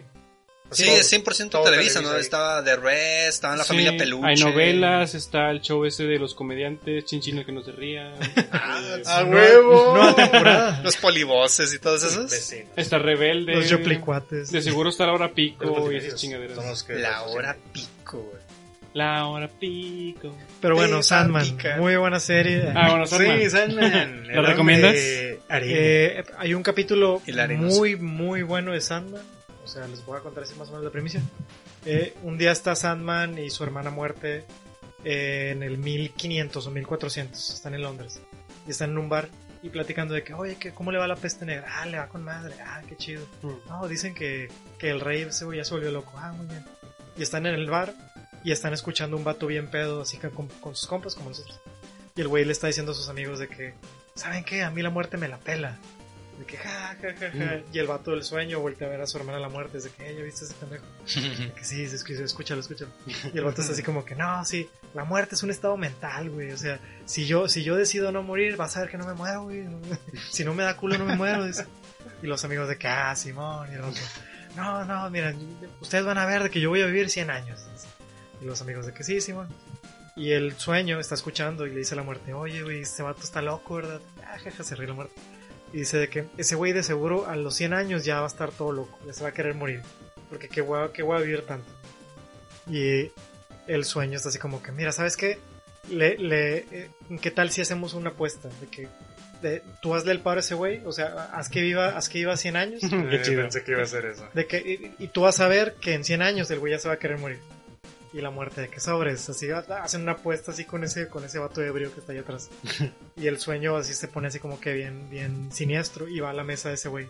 Sí, Todo- es 100% todo Televisa, ¿no? Ahí. Estaba The Red, estaba la Sí, familia Peluche. Hay novelas, está el show ese de los comediantes, Chinchín el que no se ría. Ah, a huevo Nueva temporada. Los polivoces y todos esos. Imbécil. Está Rebelde. Los Yoplicuates. De seguro está la hora pico y esas chingaderas. La hora pico, güey. La hora pico. Pero bueno, Sandman. pica. Muy buena serie. Ah, bueno, Sandman. Sí, Sandman. ¿La <laughs> recomiendas? Ariel. Eh, hay un capítulo muy, muy bueno de Sandman. O sea, les voy a contar así más o menos la primicia. Eh, un día está Sandman y su hermana muerte eh, en el 1500 o 1400. Están en Londres. Y están en un bar y platicando de que, oye, que ¿cómo le va la peste negra? Ah, le va con madre. Ah, qué chido. Mm. No, dicen que, que el rey ya se volvió loco. Ah, muy bien. Y están en el bar y están escuchando un vato bien pedo, así que con, con sus compas como nosotros. Y el güey le está diciendo a sus amigos de que, ¿saben qué? A mí la muerte me la pela. De que, ja, ja, ja, ja. Y el vato del sueño voltea a ver a su hermana la muerte. Es de que, "Eh, ¿ya viste ese pendejo? <laughs> De que sí, escúchalo, escúchalo. Y el vato está así como que, no, sí, la muerte es un estado mental, güey. O sea, si yo, si yo decido no morir, vas a ver que no me muero, güey. <laughs> Si no me da culo, no me muero. dice. Y los amigos de que, ah, Simón. Y el otro, no, no, miren, ustedes van a ver de que yo voy a vivir 100 años. dice. Y los amigos de que sí, Simón. Y el sueño está escuchando y le dice a la muerte, oye, güey, este vato está loco, ¿verdad? Ah, jaja, se ríe la muerte. Y dice de que ese güey de seguro a los 100 años ya va a estar todo loco, ya se va a querer morir. Porque qué voy qué a vivir tanto. Y el sueño está así como que, mira, ¿sabes qué? Le, le, eh, ¿Qué tal si hacemos una apuesta? De que de, tú hazle el paro a ese güey, o sea, haz que viva, haz que viva 100 años. <laughs> Eh, Pensé que iba a ser eso. De que, y, y tú vas a ver que en 100 años el güey ya se va a querer morir. Y la muerte de que sobres, así hacen una apuesta así con ese, con ese vato ebrio que está ahí atrás. <laughs> y el sueño así se pone así como que bien, bien siniestro y va a la mesa de ese güey.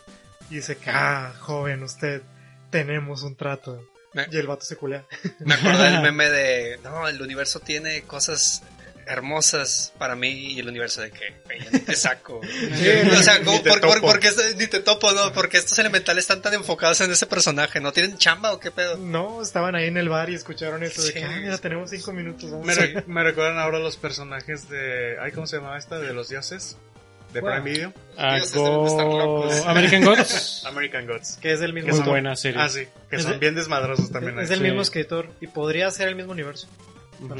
Y dice que, ah, joven, usted, tenemos un trato. Me- Y el vato se culea. <laughs> Me acuerdo del <laughs> meme de, no, el universo tiene cosas hermosas para mí y el universo de que, "Güey, ya ni te saco. <laughs> o sea, ¿cómo- Ni te por, por- topo. porque esto- ni te topo, no, porque estos elementales están tan enfocados en ese personaje, ¿no tienen chamba o qué pedo? No, estaban ahí en el bar y escucharon eso de que, ah, mira, tenemos cinco minutos. vamos Me, a- re- me recuerdan ahora los personajes de. Ay, ¿Cómo se llamaba esta? De los dioses. De. Prime Video. Ah, estar Go-. American Gods. <laughs> American Gods. Que es del mismo Muy son- buena serie. Ah, sí. Que Es son de- bien desmadrosos también. Es ahí. Sí. mismo escritor y podría ser el mismo universo. Ujú.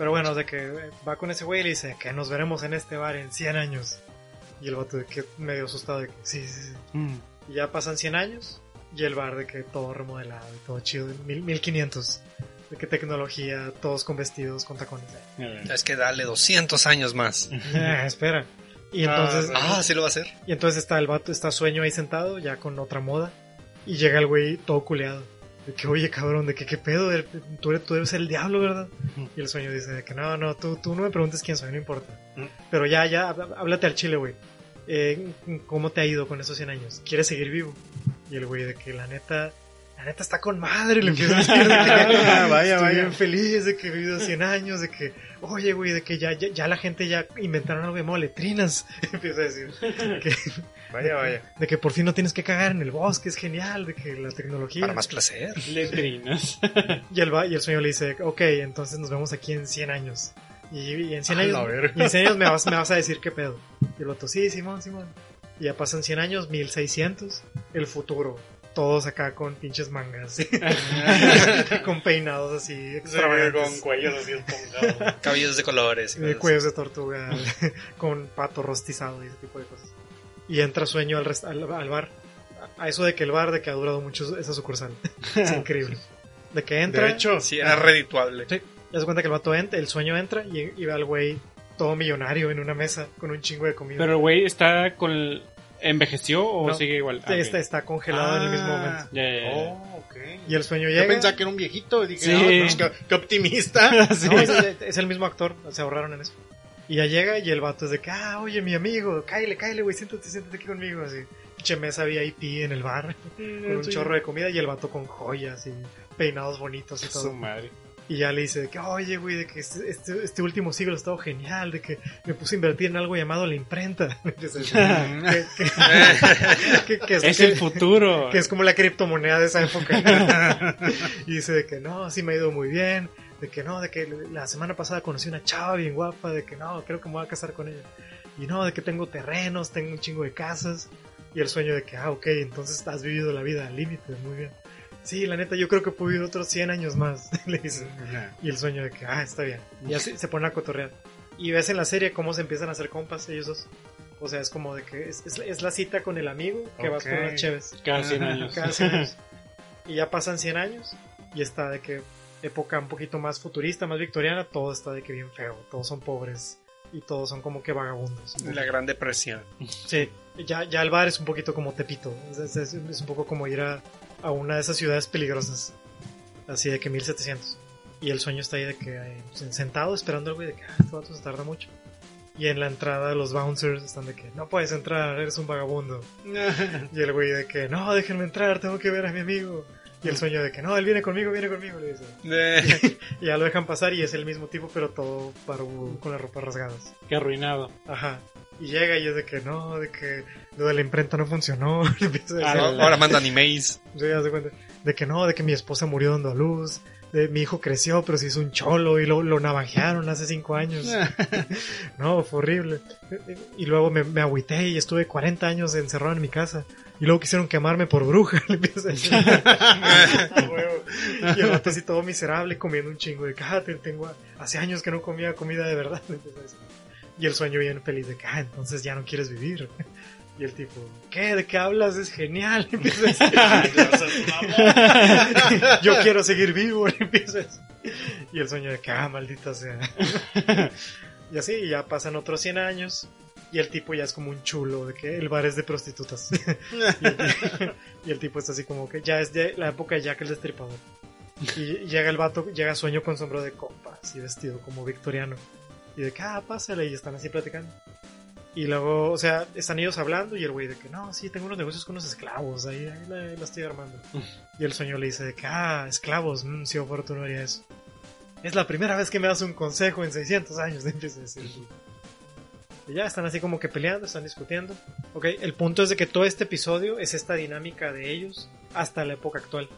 Pero bueno, de que eh, va con ese güey y le dice que nos veremos en este bar en 100 años. Y el vato de que medio asustado de que sí, sí, sí. Mm. Y ya pasan 100 años y el bar de que todo remodelado y todo chido. Mil, 1500. De que tecnología, todos con vestidos, con tacones. Es que dale 200 años más. Ah, <laughs> espera. Y entonces, Ah, Ah, sí lo va a hacer. y entonces está el vato, está sueño ahí sentado, ya con otra moda. Y llega el güey todo culeado. De que, oye, cabrón, de que qué pedo, tú eres, tú eres el diablo, ¿verdad? Y el sueño dice de que no, no, tú, tú no me preguntes quién soy, no importa. Mm. Pero ya, ya, há- háblate al chile, güey. Eh, ¿Cómo te ha ido con esos 100 años? ¿Quieres seguir vivo? Y el güey de que la neta, la neta está con madre, le empieza a decir de que <laughs> Vaya, estoy vaya. bien feliz de que he vivido 100 años, de que, oye, güey, de que ya, ya, ya la gente ya inventaron algo llamado letrinas. <laughs> empieza a decir. Que, Vaya, vaya. de que por fin no tienes que cagar en el bosque, es genial, de que la tecnología. Para más placer. Letrinas. <laughs> Y el, va- y el sueño le dice, ok, entonces nos vemos aquí en 100 años. Y, y en 100 A años, la verga. y en 100 años me vas, <laughs> me vas a decir qué pedo. Y el otro, sí, Simón, Simón. Y ya pasan 100 años, 1600, el futuro. Todos acá con pinches mangas. <laughs> con peinados así Sí, extravagantes. con cuellos así esponjados. Cabellos de colores. y de cuellos de tortuga, con pato rostizado y ese tipo de cosas. Y entra sueño al, rest- al, al bar. A eso de que el bar, de que ha durado mucho esa sucursal. <laughs> Es increíble. De que entra. De hecho. Sí, era redituable. Sí. Ya se cuenta que el vato entra, el sueño entra y, y ve al güey todo millonario en una mesa con un chingo de comida. Pero el güey está con. ¿Envejeció o No. sigue igual? Ah, está, ok. está congelado en el mismo Ah. momento. Ya, ya, ya. Oh, ok. Y el sueño Yo llega. pensaba que era un viejito y dije, Sí. "Ah, pues, qué, qué optimista. <laughs> Sí. No, es, es el mismo actor, se ahorraron en eso. Y ya llega y el vato es de que, ah, oye, mi amigo, cáele, cáele, güey, siéntate, siéntate aquí conmigo. Así, pinche mesa VIP en el bar, <laughs> con un chorro de comida y el vato con joyas y peinados bonitos y Su todo. madre. Y ya le dice de que, oye, güey, de que este, este, este último siglo ha estado genial, de que me puse a invertir en algo llamado la imprenta. <laughs> Que, que- que- es, Es el futuro. que es como la criptomoneda de esa época. <laughs> y dice de que no, sí me ha ido muy bien, de que no, de que la semana pasada conocí una chava bien guapa, de que no, creo que me voy a casar con ella. Y no, de que tengo terrenos, tengo un chingo de casas. Y el sueño de que, ah, ok, entonces has vivido la vida al límite, muy bien. Sí, la neta, yo creo que puedo vivir otros 100 años más, <laughs> le dice. Y el sueño de que, ah, está bien. Y así se ponen a cotorrear. Y ves en la serie cómo se empiezan a hacer compas ellos dos. O sea, es como de que es, es- es la cita con el amigo que vas por Ok. unas cheves. Cada 100 años. Cada 100 <laughs> años. Y ya pasan 100 años y está de que época un poquito más futurista, más victoriana, todo está de que bien feo. Todos son pobres y todos son como que vagabundos. La Gran Depresión. Sí, ya, ya el bar es un poquito como Tepito. Es, es- es- un poco como ir a, a una de esas ciudades peligrosas. Así de que 1700. Y el sueño está ahí de que eh, sentado esperando al güey de que ah, este vato se tarda mucho. Y en la entrada los bouncers están de que no puedes entrar, eres un vagabundo. <laughs> Y el güey de que no, déjenme entrar, tengo que ver a mi amigo. Y el sueño de que no, él viene conmigo, viene conmigo, le dice. <laughs> Eh, Y ya lo dejan pasar y es el mismo tipo, pero todo barbudo, con las ropas rasgadas. Qué arruinado. Ajá. Y llega y es de que no, de que lo de la imprenta no funcionó. <laughs> Le empieza a decir, Ah, Ahora manda animes. Sí, cuenta. De que no, de que mi esposa murió dando a luz. De mi hijo creció, pero se hizo un cholo y lo, lo navajearon hace cinco años. <laughs> no, fue horrible. Y luego me, me agüité y estuve 40 años encerrado en mi casa. Y luego quisieron quemarme por bruja. <laughs> Le empieza a decir. <laughs> Y el así todo miserable comiendo un chingo de cáter. Tengo, hace años que no comía comida de verdad. <laughs> Le empieza a decir. Y el sueño bien feliz de que, ah, entonces ya no quieres vivir. Y el tipo, ¿qué? ¿De qué hablas? Es genial. Le empieza a decir. Yo quiero seguir vivo. Le empieza a decir. Y el sueño de que, ah, maldita sea. Y así, ya pasan otros 100 años. Y el tipo ya es como un chulo, de que el bar es de prostitutas. <laughs> y, el, tipo está así como que ya es de la época de Jack el Destripador. Y llega el vato, llega sueño con sombrero de copa, así vestido como victoriano. Y de que, ah, pásale, y están así platicando. Y luego, o sea, están ellos hablando y el güey de que, no, sí, tengo unos negocios con unos esclavos, ahí, ahí la, estoy armando. y el sueño le dice de que, ah, esclavos, mm, si yo haría eso. Es la primera vez que me das un consejo en 600 años, <laughs> empieza a decir. Y ya están así como que peleando, están discutiendo. Ok, el punto es de que todo este episodio es esta dinámica de ellos hasta la época actual.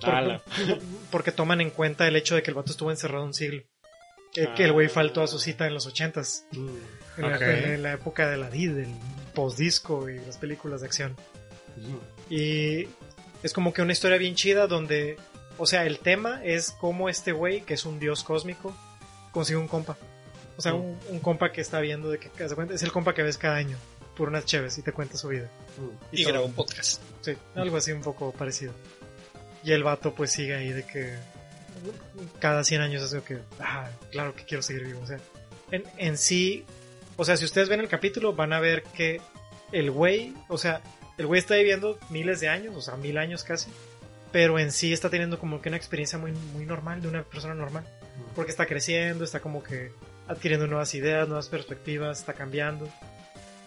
Porque, <laughs> porque toman en cuenta el hecho de que el vato estuvo encerrado un siglo. Que, que el güey faltó a su cita en los ochentas. En, la- Ok. en la época de la DID, del postdisco y las películas de acción. Y es como que una historia bien chida donde, o sea, el tema es cómo este güey, que es un dios cósmico, consigue un compa. O sea, un, un compa que está viendo de que es el compa que ves cada año por unas cheves y te cuenta su vida. Y todo. grabó un podcast. Sí, algo así un poco parecido. Y el vato pues sigue ahí de que cada 100 años es lo que, ah, claro que quiero seguir vivo. O sea, en, en sí, o sea, si ustedes ven el capítulo van a ver que el güey, o sea, el güey está viviendo miles de años, o sea, mil años casi, pero en sí está teniendo como que una experiencia muy, muy normal de una persona normal. Porque está creciendo, está como que adquiriendo nuevas ideas, nuevas perspectivas, está cambiando.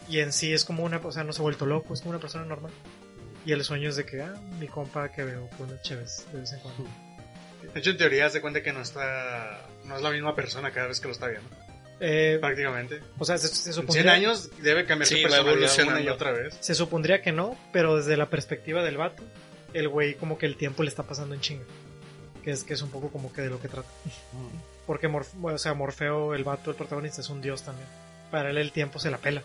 Y en sí es como una, o sea, no se ha vuelto loco, es como una persona normal. Y el sueño es de que, ah, mi compa que veo por unas chéves de vez en cuando. De hecho, en teoría, se cuenta que no está. No es la misma persona cada vez que lo está viendo. Eh, Prácticamente. o sea, se, se En 100 supondría, años debe cambiar Sí, su personalidad una y otra vez. se supondría que no, pero desde la perspectiva del vato, el güey como que el tiempo le está pasando en chinga. Que es, que es un poco como que de lo que trata. Porque Morf- o sea, Morfeo, el vato, el protagonista, es un dios también. Para él el tiempo se la pela.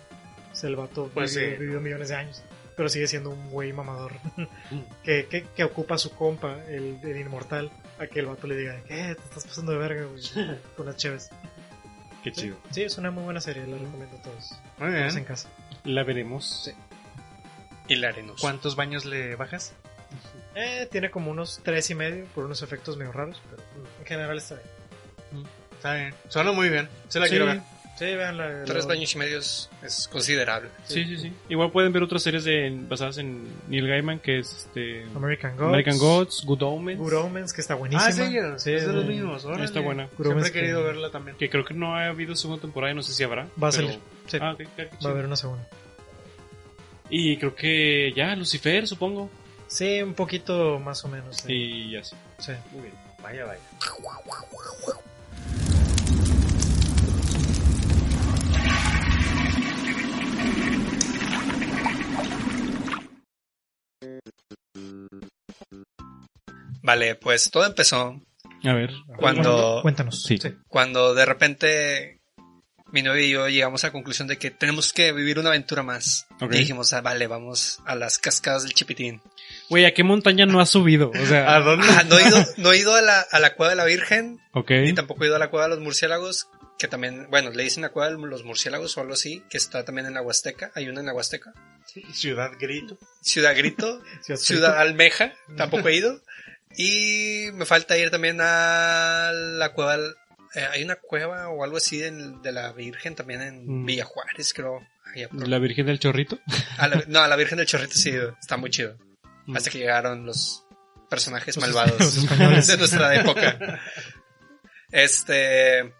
O sea, el vato Pues vivió, sí. vivió millones de años. Pero sigue siendo un güey mamador. <laughs> que, que, que ocupa a su compa, el, el inmortal, a que el vato le diga, ¿qué? Te estás pasando de verga, güey. <laughs> Con las chéves. Qué chido. Sí, es una muy buena serie, la recomiendo a todos. Muy Todos en bien. casa. La veremos. Y la arenos. ¿Cuántos baños le bajas? Eh, tiene como unos tres y medio por unos efectos medio raros, pero en general está bien. Está bien. Suena muy bien. Se la sí, quiero ver. sí, vean la. Tres baños y medio es, es considerable. Sí, sí, sí. Igual pueden ver otras series de, basadas en Neil Gaiman, que es este, American Gods. American Gods, Good Omens. Good Omens, que está buenísima. Ah, sí, es Sí, de los mismos. órale. Está buena. Good Siempre he querido que- verla también. Que creo que no ha habido segunda temporada y no sé si habrá. Va a pero- salir. Sí, Ah, va a haber una segunda. Y creo que ya, Lucifer, supongo. Sí, un poquito más o menos. sí. Y así. Sí. Muy bien. Vaya, vaya. Vale, pues todo empezó A ver. cuando, Cuéntanos. Sí. cuando de repente mi novia y yo llegamos a la conclusión de que tenemos que vivir una aventura más. Y dijimos, ah, vale, vamos a las cascadas del Chipitín. Güey, ¿a qué montaña no has subido? O sea, <laughs> ¿A dónde? Ah, no he ido, no he ido a, la, a la cueva de la Virgen, ok. ni tampoco he ido a la cueva de los murciélagos, que también, bueno, le dicen la cueva de los murciélagos o algo así, que está también en la Huasteca, hay una en la Huasteca. Ciudad Grito. Ciudad Grito, <laughs> Ciudad Ciudad Almeja, tampoco he ido. Y me falta ir también a la cueva, eh, hay una cueva o algo así de la Virgen también en Mm. Villa Juárez, creo. por- La Virgen del Chorrito. <laughs> a la- no, a la Virgen del Chorrito sí, está muy chido. Mm. Hasta que llegaron los personajes Los- malvados <laughs> los <laughs> de nuestra época. Este.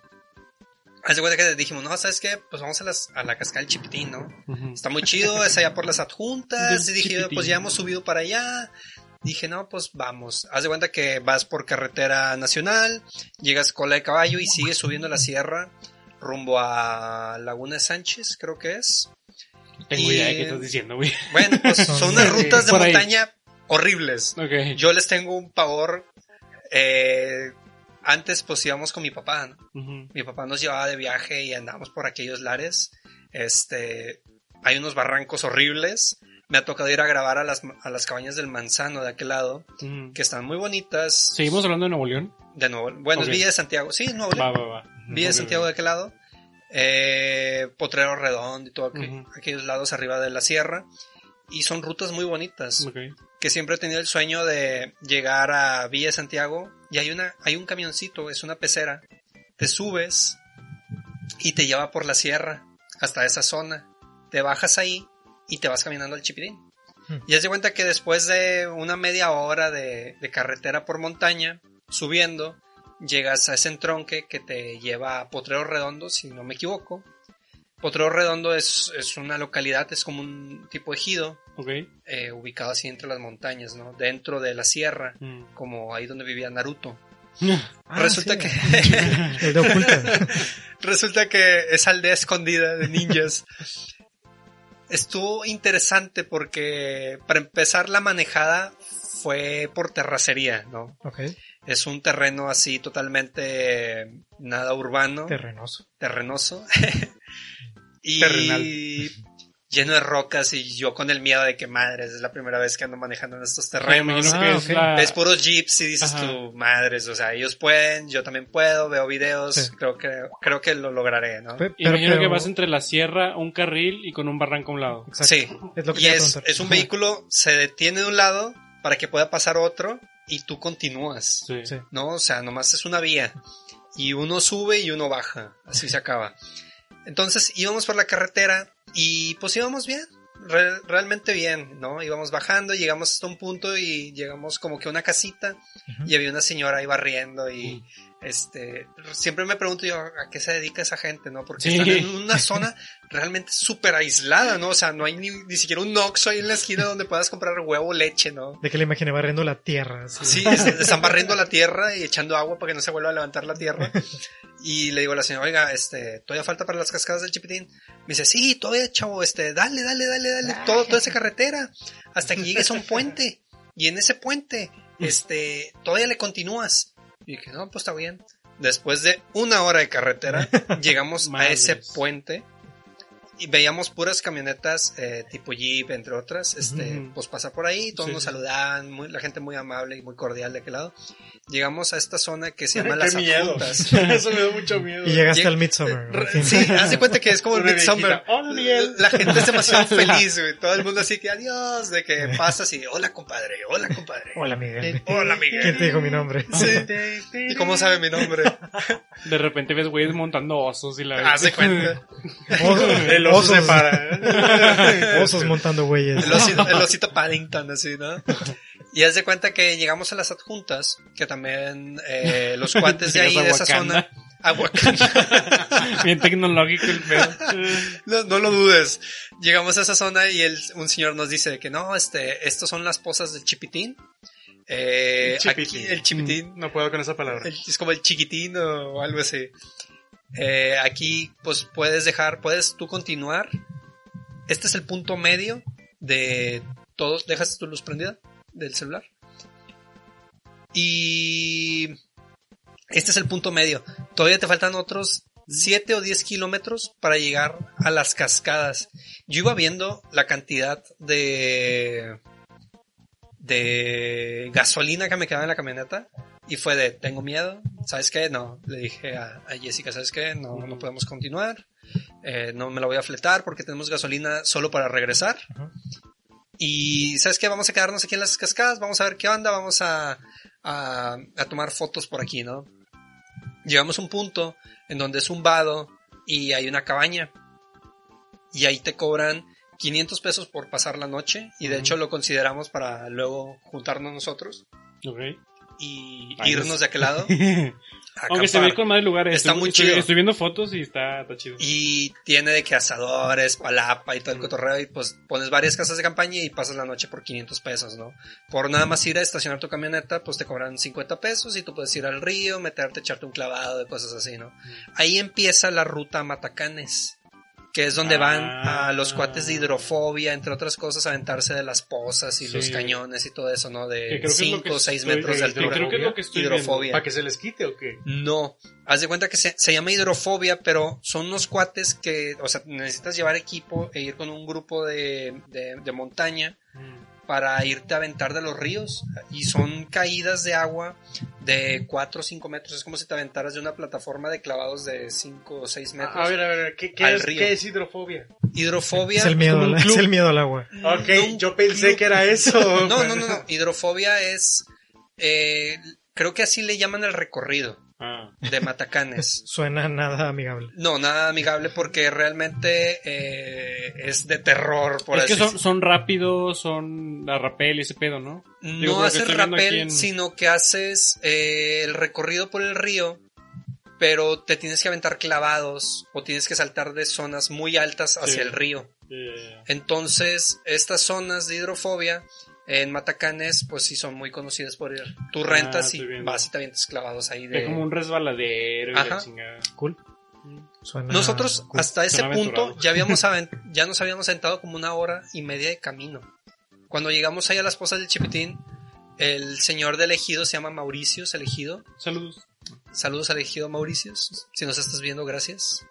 Haz de cuenta que dijimos, no, ¿sabes qué? Pues vamos a, las, a la cascada del Chipitín, ¿no? Está muy chido, es allá por las adjuntas. Del Y dije, Chipitín. pues ya hemos subido para allá. Dije, no, pues vamos. Haz de cuenta que vas por carretera nacional, llegas a Cola de Caballo y sigues subiendo la sierra rumbo a Laguna de Sánchez, creo que es. Tengo Y- idea de qué estás diciendo, güey. Bueno, pues Son- <laughs> unas rutas de Por ahí. montaña horribles. Yo les tengo un pavor. eh, antes pues íbamos con mi papá, ¿no? Mi papá nos llevaba de viaje y andábamos por aquellos lares. Este, hay unos barrancos horribles. Me ha tocado ir a grabar a las, a las cabañas del manzano de aquel lado, que están muy bonitas. ¿Seguimos hablando de Nuevo León? De nuevo, bueno, es Villa de Santiago. Sí, Nuevo León. va, va. Villa de Santiago de aquel lado. Eh, Potrero Redondo y todo aquellos lados arriba de la sierra. Y son rutas muy bonitas. Que siempre he tenido el sueño de llegar a Villa de Santiago y hay una hay un camioncito, es una pecera. Te subes y te lleva por la sierra hasta esa zona. Te bajas ahí y te vas caminando al Chipirín. Hmm. Y haz de cuenta que después de una media hora de, de carretera por montaña, subiendo, llegas a ese entronque que te lleva a Potrero Redondo, si no me equivoco. Potrero Redondo es, es una localidad, es como un tipo ejido, Ok. eh, ubicado así entre las montañas, ¿no? Dentro de la sierra, Mm. como ahí donde vivía Naruto. <laughs> Ah, Resulta sí. que <laughs> <laughs> resulta que esa aldea escondida de ninjas estuvo interesante porque para empezar la manejada fue por terracería, ¿no? Ok. Es un terreno así totalmente nada urbano, Terrenoso. terrenoso <laughs> y Terrenal. Lleno de rocas y yo con el miedo de que madres es la primera vez que ando manejando en estos terrenos. imagino Ah, es la- Ves puros jeeps y dices Ajá. tú, madres, o sea, ellos pueden, yo también puedo, veo videos, Sí. creo que creo que lo lograré, ¿no? Pe- Imagino pero- que vas entre la sierra, un carril y con un barranco a un lado. Exacto. Sí. Es lo que Y es, es un vehículo, se detiene de un lado para que pueda pasar otro y tú continúas. Sí. ¿no? O sea, nomás es una vía y uno sube y uno baja, así se acaba. Entonces íbamos por la carretera y pues íbamos bien, re- realmente bien, ¿no? Íbamos bajando, llegamos hasta un punto y llegamos como que a una casita y había una señora ahí barriendo y este siempre me pregunto yo a qué se dedica esa gente, ¿no? Porque Sí. están en una zona realmente súper aislada, ¿no? O sea, no hay ni, ni siquiera un Oxxo ahí en la esquina donde puedas comprar huevo o leche, ¿no? De que le imaginé barriendo la tierra. Sí, es- están barriendo la tierra y echando agua para que no se vuelva a levantar la tierra. <laughs> Y le digo a la señora, oiga, este, todavía falta para las cascadas del Chipitín. Me dice, sí, todavía, chavo, este, dale, dale, dale, dale, todo, toda esa carretera, hasta que llegues a un puente. Y en ese puente, este, todavía le continúas. Y dije, no, pues está bien. Después de una hora de carretera, <laughs> llegamos a ese puente y veíamos puras camionetas eh, tipo Jeep, entre otras, este, Ujú. pues pasar por ahí, todos Sí, nos sí. saludaban, muy- la gente muy amable y muy cordial de aquel lado. Llegamos a esta zona que se <laughs> llama Las miedo. Adjuntas. <laughs> Eso me da mucho miedo. Y llegaste Llega- al al fin. Sí, haz de cuenta que es como el Una Midsommar. viejita, "Hola, Miguel". La gente es demasiado <laughs> feliz, güey. Todo el mundo así que adiós, de que pasas y hola compadre, hola compadre. Hola, Miguel. Hola ¿Quién Miguel. te dijo mi nombre? Sí. ¿Y cómo sabe mi nombre? De repente ves güeyes montando osos y la Haz de cuenta. Osos, El oso se osos, para. <laughs> osos montando güeyes. El osito, el <laughs> osito Paddington, así, ¿no? Y haz de cuenta que llegamos a las adjuntas, que también eh, los <laughs> cuates de ahí, de esa zona. A Wakanda. Bien tecnológico el pedo. No, no lo dudes. Llegamos a esa zona y el, un señor nos dice que no, este, estos son las posas del chipitín. Eh, Chipitín. aquí el chipitín No puedo con esa palabra. el- es como el chiquitín o algo así. Eh, aquí, pues puedes dejar, puedes tú continuar. Este es el punto medio de todos. ¿Dejas tu luz prendida del celular? Y este es el punto medio. Todavía te faltan otros 7 o 10 kilómetros para llegar a las cascadas. Yo iba viendo la cantidad de de gasolina que me quedaba en la camioneta y fue de tengo miedo, ¿sabes qué? No, le dije a, a Jessica, ¿sabes qué? No, no podemos continuar, Eh, no me la voy a fletar porque tenemos gasolina solo para regresar. Y ¿sabes qué? Vamos a quedarnos aquí en las cascadas, vamos a ver qué onda, vamos a, a, a tomar fotos por aquí, ¿no? Llegamos a un punto en donde es un vado y hay una cabaña y ahí te cobran 500 pesos por pasar la noche y de hecho lo consideramos para luego juntarnos nosotros Ok. Y Ay, irnos no de aquel lado. <laughs> Aunque se ve con más lugares. Está estoy, muy estoy- chido. Estoy viendo fotos y está, está chido. Y tiene de que asadores, palapa y todo el cotorreo y pues pones varias casas de campaña y pasas la noche por 500 pesos, ¿no? Por nada más ir a estacionar tu camioneta pues te cobran 50 pesos y tú puedes ir al río, meterte, echarte un clavado de cosas así, ¿no? Ahí empieza la ruta a Matacanes, que es donde van Ah. a los cuates de hidrofobia, entre otras cosas, a aventarse de las pozas y Sí. los cañones y todo eso, ¿no? De creo que es lo 5 que o 6 estoy- metros de altura. Creo que es lo que estoy Hidrofobia. ¿Para que se les quite o qué? No, haz de cuenta que se, se llama hidrofobia, pero son unos cuates que, o sea, necesitas llevar equipo e ir con un grupo de, de, de montaña viendo. Para irte a aventar de los ríos. Y son caídas de agua de 4 o 5 metros. Es como si te aventaras de una plataforma de clavados de 5 o 6 metros. A ver, a ver, ¿qué, es, río. qué es hidrofobia? Hidrofobia. Es el miedo, es el miedo al agua. Ok, yo pensé club. que era eso. <laughs> No, no, no, no. Hidrofobia es. eh, creo que así le llaman el recorrido. Ah. de Matacanes. <laughs> Suena nada amigable. No, nada amigable porque realmente eh, es de terror, por es así que son, son rápidos, son a rapel y ese pedo, ¿no? Digo, No haces en- sino que haces eh, el recorrido por el río, pero te tienes que aventar clavados o tienes que saltar de zonas muy altas hacia Sí. el río. Entonces, estas zonas de hidrofobia en Matacanes, pues sí son muy conocidas por ir. Tú rentas Ah, estoy y viendo. vas y te avientas clavados ahí es de... como un resbaladero y la Ajá. chingada. Cool. Suena Nosotros cool. hasta ese Suena punto ya habíamos <laughs> ya nos habíamos sentado como una hora y media de camino. Cuando llegamos ahí a las posas del Chipitín, el señor de elegido se llama Mauricio elegido. Saludos. Saludos al elegido Mauricio. Si nos estás viendo, gracias.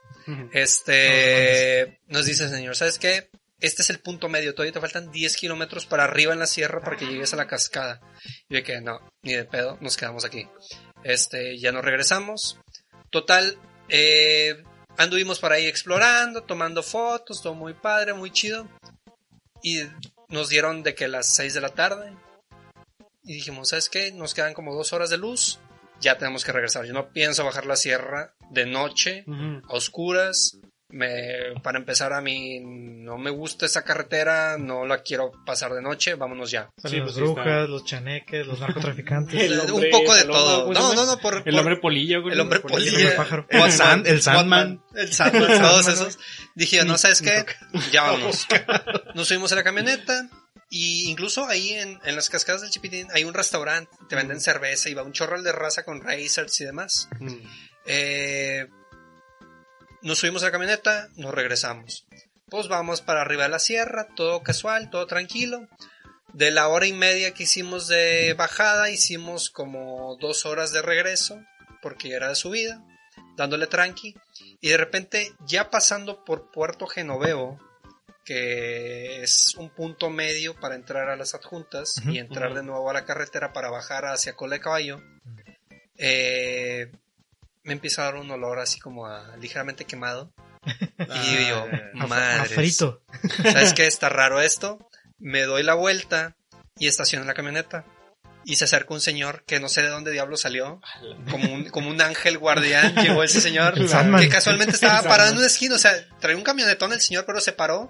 Este nos dice el señor, ¿sabes qué? Este es el punto medio, todavía te faltan 10 kilómetros para arriba en la sierra para que llegues a la cascada. Y de que no, ni de pedo, nos quedamos aquí. Este, ya nos regresamos. Total, eh, anduvimos por ahí explorando, tomando fotos, todo muy padre, muy chido. Y nos dieron de que las 6 de la tarde. Y dijimos, ¿sabes qué? Nos quedan como dos horas de luz. Ya tenemos que regresar. Yo no pienso bajar la sierra de noche a oscuras. Me, para empezar, a mí no me gusta esa carretera, no la quiero pasar de noche, vámonos ya. Sí, las pues brujas, está. los chaneques, los narcotraficantes. <laughs> El un hombre poco de todo. ¿cómo se No, no, no, por, El por- hombre polilla, güey. el hombre polilla, polilla, el pájaro. El Sand- el Sandman. El Sandman, todos esos. Dije, no, ¿sabes qué? Ya vamos. Nos subimos a la camioneta y incluso ahí en, en las cascadas del Chipitín hay un restaurante, te venden cerveza y va un chorro de raza con racers y demás. Mm. Eh, nos subimos a la camioneta, nos regresamos. Pues vamos para arriba de la sierra, todo casual, todo tranquilo. De la hora y media que hicimos de bajada, hicimos como dos horas de regreso, porque era de subida, dándole tranqui. Y de repente, ya pasando por Puerto Genoveo, que es un punto medio para entrar a las adjuntas y entrar de nuevo a la carretera para bajar hacia Cola de Caballo, eh, me empieza a dar un olor así como a ligeramente quemado. <laughs> y yo, A- a madre. frito. <laughs> ¿Sabes qué? Está raro esto. Me doy la vuelta y estaciono la camioneta. Y se acerca un señor que no sé de dónde diablo salió. Como un, como un ángel guardián llegó ese señor. <laughs> Que casualmente estaba parado en una esquina. O sea, traía un camionetón el señor, pero se paró.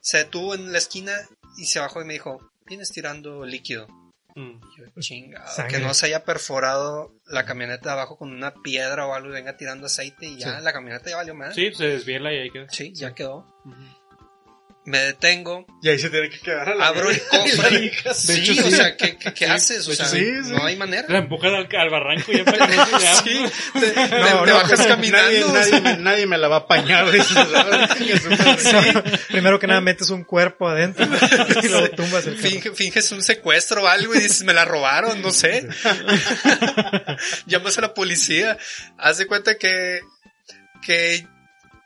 Se detuvo en la esquina y se bajó y me dijo, vienes tirando líquido. Mm. Yo, chingado, Sangre. que no se haya perforado la camioneta de abajo con una piedra o algo y venga tirando aceite y ya Sí. la camioneta ya valió más. Sí, se desviela y ahí queda. Sí, ya quedó. Me detengo, Y ahí se tiene que quedar a la abro el cofre. <laughs> Sí, hecho, o sí. sea, ¿qué, qué, qué Sí, haces? O de sea, sí, sí. no hay manera. La empujas al, al barranco ya <laughs> para. Sí, te, <laughs> te- No, te no, bajas caminando. Nadie, nadie, me, nadie me la va a apañar. Primero que nada metes un cuerpo adentro y luego tumbas el finge- finges un secuestro o algo y dices, me la robaron, no sé. Llamas a la policía. Haz de cuenta que, que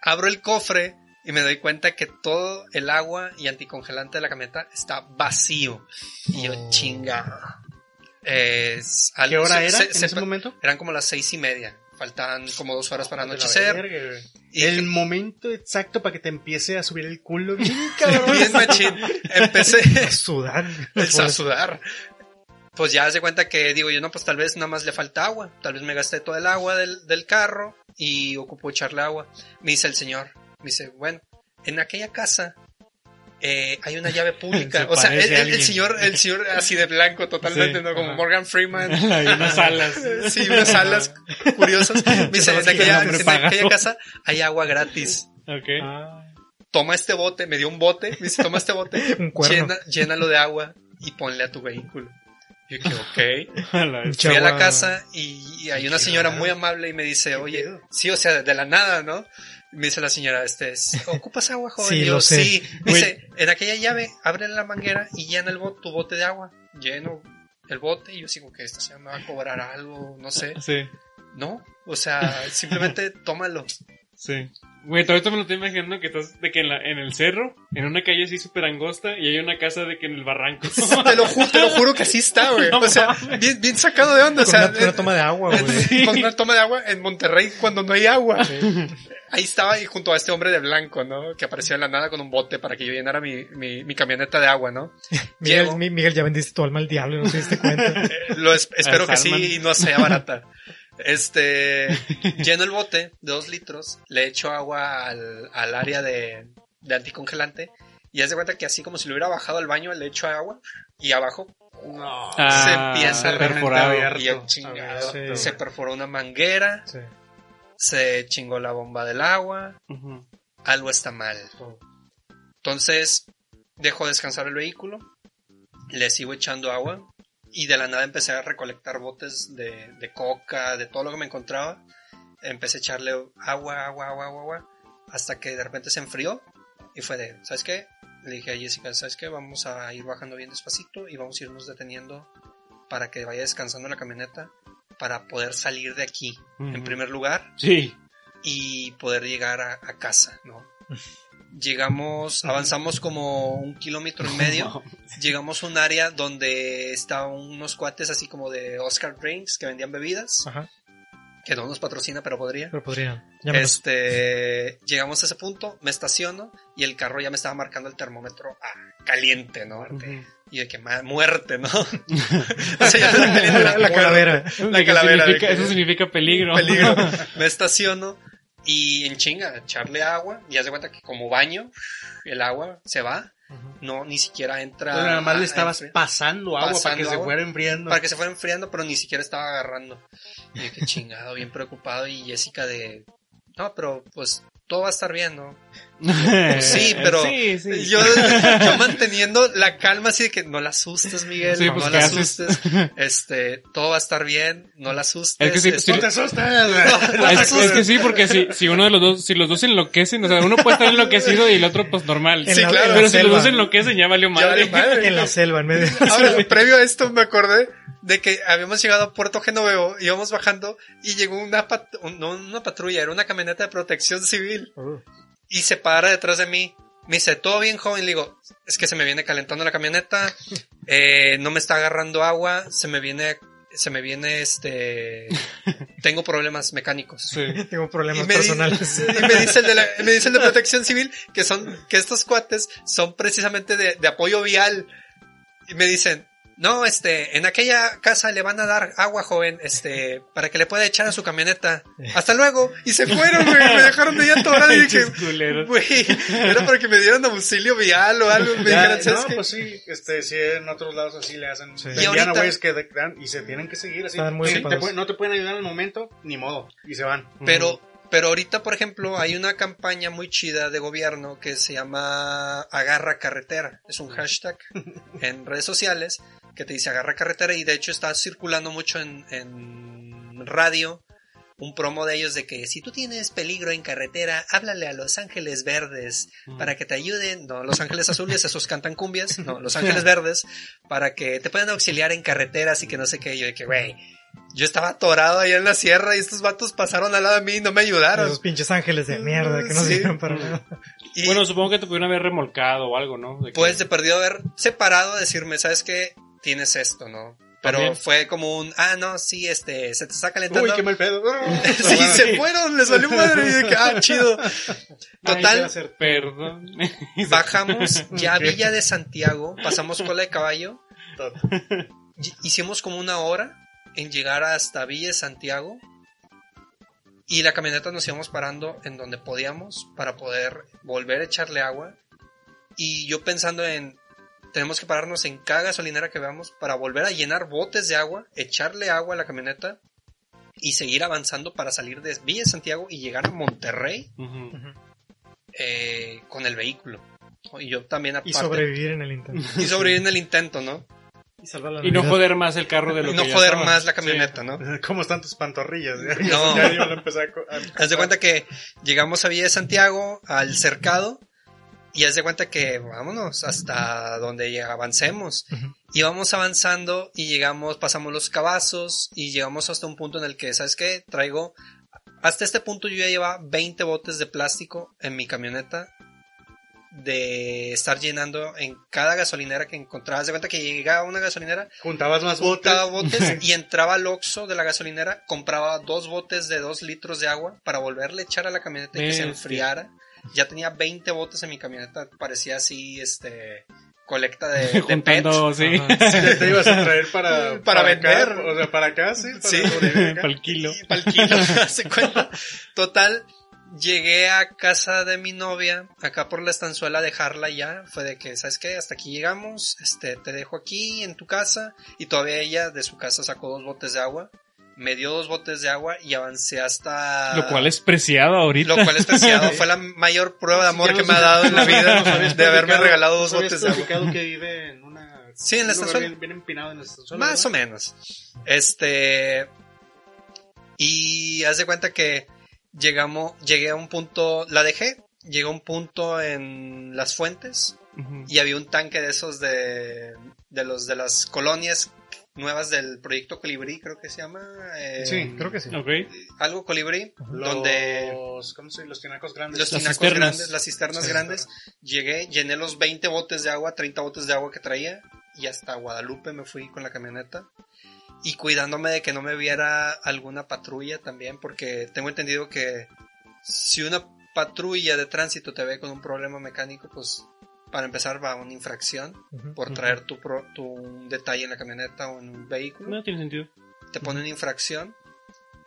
abro el cofre y me doy cuenta que todo el agua y anticongelante de la camioneta está vacío. Y yo, Oh. chinga. Es ¿Qué hora se- era se- en se- ese momento? Eran como las seis y media. Faltaban como dos horas para la anochecer. Y El momento exacto para que te empiece a subir el culo. <laughs> Bien, cabrón. bien machín. Empecé <laughs> A sudar. a sudar. Pues ya se cuenta que digo yo, no, pues tal vez nada más le falta agua. Tal vez me gasté todo el agua del, del carro y ocupo echarle agua. Me dice el señor, me dice, bueno, en aquella casa eh, hay una llave <laughs> pública. Se o sea, el, señor, el señor así de blanco totalmente, Sí, ¿no? Como ajá. Morgan Freeman. <laughs> Hay unas alas. Sí, unas alas <laughs> curiosas. Me dice, en aquella, en aquella casa hay agua gratis. Ok. Toma este bote, me dio un bote, me dice, toma este bote, llena, llénalo de agua y ponle a tu vehículo. Yo dije, ok. Fui a la casa y, y hay una señora muy amable y me dice, ¿Qué oye, sí, o sea, de la nada, ¿no? Me dice la señora, este, es, ¿ocupas agua, joven? Sí, Y yo, lo sé. sí. Me dice, en aquella llave, abre la manguera y llena el bote, tu bote de agua. Lleno el bote y yo sigo que esta señora me va a cobrar algo, no sé. Sí, No, o sea, simplemente <laughs> tómalo. Sí. Güey, todo esto me lo estoy imaginando que estás de que en, la, en el cerro, en una calle así súper angosta, y hay una casa de que en el barranco. <laughs> Te lo, ju- te lo juro que así está, güey. <laughs> No O sea, bien, bien sacado de onda. O Con sea, una, con una eh, toma de agua, güey. <laughs> con una toma de agua en Monterrey cuando no hay agua. Ahí estaba y junto a este hombre de blanco, ¿no? Que apareció de la nada con un bote para que yo llenara mi, mi, mi camioneta de agua, ¿no? Miguel, Miguel, ya vendiste tu alma al diablo, no te diste cuenta. Lo es- espero que Salman. sí y no sea barata. Este, <laughs> lleno el bote de dos litros, le echo agua al, al área de, de anticongelante y haz de cuenta que así como si lo hubiera bajado al baño, le echo agua y abajo No. Ah, se empieza a abierto. el chingado, Sí. se perforó una manguera, Sí. se chingó la bomba del agua, algo está mal. Entonces, dejo descansar el vehículo, le sigo echando agua y de la nada empecé a recolectar botes de, de coca, de todo lo que me encontraba. Empecé a echarle agua, agua, agua, agua, agua, hasta que de repente se enfrió y fue de, ¿sabes qué? Le dije a Jessica, ¿sabes qué? Vamos a ir bajando bien despacito y vamos a irnos deteniendo para que vaya descansando la camioneta para poder salir de aquí, en primer lugar, Sí. y poder llegar a, a casa, ¿no? <laughs> Llegamos, avanzamos como un kilómetro y <laughs> medio, llegamos a un área donde estaban unos cuates así como de Oscar Drinks que vendían bebidas, Ajá. que no nos patrocina, pero podría. Pero podrían. Llámenos. Este, llegamos a ese punto, me estaciono y el carro ya me estaba marcando el termómetro a caliente, ¿no? Y de que muerte, ¿no? <laughs> <laughs> o sea, La, la muerte. calavera. La calavera. de significa- que- eso significa peligro. peligro. Me estaciono y en chinga, echarle agua. Y haz de cuenta que como baño, el agua se va. No, ni siquiera entra. Entonces, nada más le estabas pasando agua para Pasando que se agua. fuera enfriando. Para que se fuera enfriando, pero ni siquiera estaba agarrando. Y yo, qué chingado, bien preocupado. Y Jessica de. No, pero pues todo va a estar bien, ¿no? <laughs> Sí, pero Sí, sí. Yo, yo manteniendo la calma así de que no la asustes, Miguel, Sí, no, pues, no ¿qué la haces? asustes. Este, todo va a estar bien, no la asustes. Es que sí, este, No te asustas. no te Es, es asustes. que sí, porque si, si uno de los dos, si los dos se enloquecen, o sea, uno puede estar enloquecido y el otro pues normal. Sí, la- claro. Pero si los dos se enloquecen ya valió Ya madre. valió madre. En la selva, en medio. Ahora, previo a esto me acordé de que habíamos llegado a Puerto Genoveo, íbamos bajando y llegó una, pat- un- no una patrulla, era una camioneta de protección civil Uh, y se para detrás de mí. Me dice, ¿todo bien, joven? Le digo, es que se me viene calentando la camioneta, <laughs> eh, no me está agarrando agua, se me viene, se me viene este, <laughs> tengo problemas mecánicos. Tengo Y problemas personales. <laughs> y me dice el de la- me dice el de protección civil que son, que estos cuates son precisamente de, de apoyo vial. Y me dicen, no, este, en aquella casa le van a dar agua, joven, este, para que le pueda echar a su camioneta. Hasta luego. Y se fueron, güey, me dejaron de ahí atorado y dije, <laughs> güey, era para que me dieran auxilio vial o algo. Me Ya, dijeran, ¿sabes no, qué? pues sí, este, sí, en otros lados así le hacen. Sí. Y ahorita- güeyes que de- dan y se tienen que seguir así. Están muy Sí, te ocupados. pueden- no te pueden ayudar en el momento, ni modo. Y se van. Pero, pero ahorita, por ejemplo, hay una campaña muy chida de gobierno que se llama Agarra Carretera. Es un hashtag en redes sociales que te dice Agarra Carretera y de hecho está circulando mucho en, en radio un promo de ellos de que si tú tienes peligro en carretera, háblale a Los Ángeles Verdes para que te ayuden. No, Los Ángeles Azules, esos cantan cumbias. No, Los <laughs> Ángeles Verdes para que te puedan auxiliar en carreteras y que no sé qué. Yo de que, güey, yo estaba atorado allá en la sierra y estos vatos pasaron al lado de mí y no me ayudaron. Esos pinches ángeles de mierda que no Sí. sirven para nada. Y Bueno, supongo que te pudieron haber remolcado o algo, ¿no? De que- pues de perdido haber separado, decirme, ¿sabes qué? Tienes esto, ¿no? Pero También. fue como un, ah, no, sí, este, se te está calentando. Uy, qué mal pedo. <laughs> sí, se fueron, les salió madre. Y de que, ah, chido. Ay, Total, te hacer perdón. <laughs> bajamos ya a Villa de Santiago, pasamos cola de caballo, hicimos como una hora en llegar hasta Villa Santiago y la camioneta nos íbamos parando en donde podíamos para poder volver a echarle agua y yo pensando en tenemos que pararnos en cada gasolinera que veamos para volver a llenar botes de agua, echarle agua a la camioneta y seguir avanzando para salir de Villa Santiago y llegar a Monterrey eh, con el vehículo. Y yo también aparte. Y sobrevivir en el intento. y sobrevivir en el intento, ¿no? Y salvar la Y no joder más el carro de <laughs> lo Y que no ya joder estaba. más la camioneta, ¿no? <laughs> ¿Cómo están tus pantorrillas? <laughs> No. Ya yo lo empecé a Haz de cuenta que llegamos a Villa de Santiago, al cercado, y haz de cuenta que vámonos hasta donde avancemos. Ujú. Y vamos avanzando y llegamos, pasamos los cabazos y llegamos hasta un punto en el que, ¿sabes qué? Traigo, hasta este punto yo ya llevaba 20 botes de plástico en mi camioneta de estar llenando en cada gasolinera que encontraba. Haz de cuenta que llegaba a una gasolinera, Juntabas más botes. juntaba botes <laughs> y entraba al Oxxo de la gasolinera, compraba dos botes de dos litros de agua para volverle a echar a la camioneta y que se enfriara. Ya tenía 20 botes en mi camioneta, parecía así, este, colecta de, de pets. Juntando, <laughs> sí. Te ibas a traer para, Para vender. o sea, para acá, sí. Para Sí. sobrevivir acá. <laughs> Para el kilo. Kilo, hace cuenta. Total, llegué a casa de mi novia, acá por la estanzuela a dejarla ya. Fue de que, ¿sabes qué? Hasta aquí llegamos, este, te dejo aquí en tu casa. Y todavía ella de su casa sacó dos botes de agua. Me dio dos botes de agua y avancé hasta... Lo cual es preciado ahorita. Lo cual es preciado. Fue la <laughs> mayor prueba de amor que me ha dado en la vida de haberme regalado dos botes de agua. que vive en una... Sí, en la estanzuela. Bien, bien empinado en la estanzuela. Más o menos. Este. Y haz de cuenta que llegamos, llegué a un punto, la dejé, llegué a un punto en las fuentes y había un tanque de esos de, de los de las colonias nuevas del proyecto Colibrí, creo que se llama. eh, Sí, creo que sí. Algo Colibrí, Los, donde ¿cómo se dice? Los tinacos grandes. los Las tinacos cisternas. grandes, las cisternas Sí, grandes, llegué, llené los 20 botes de agua, 30 botes de agua que traía y hasta Guadalupe me fui con la camioneta y cuidándome de que no me viera alguna patrulla también porque tengo entendido que si una patrulla de tránsito te ve con un problema mecánico pues para empezar va una infracción por traer tu, pro- tu un detalle en la camioneta o en un vehículo No tiene sentido. te ponen infracción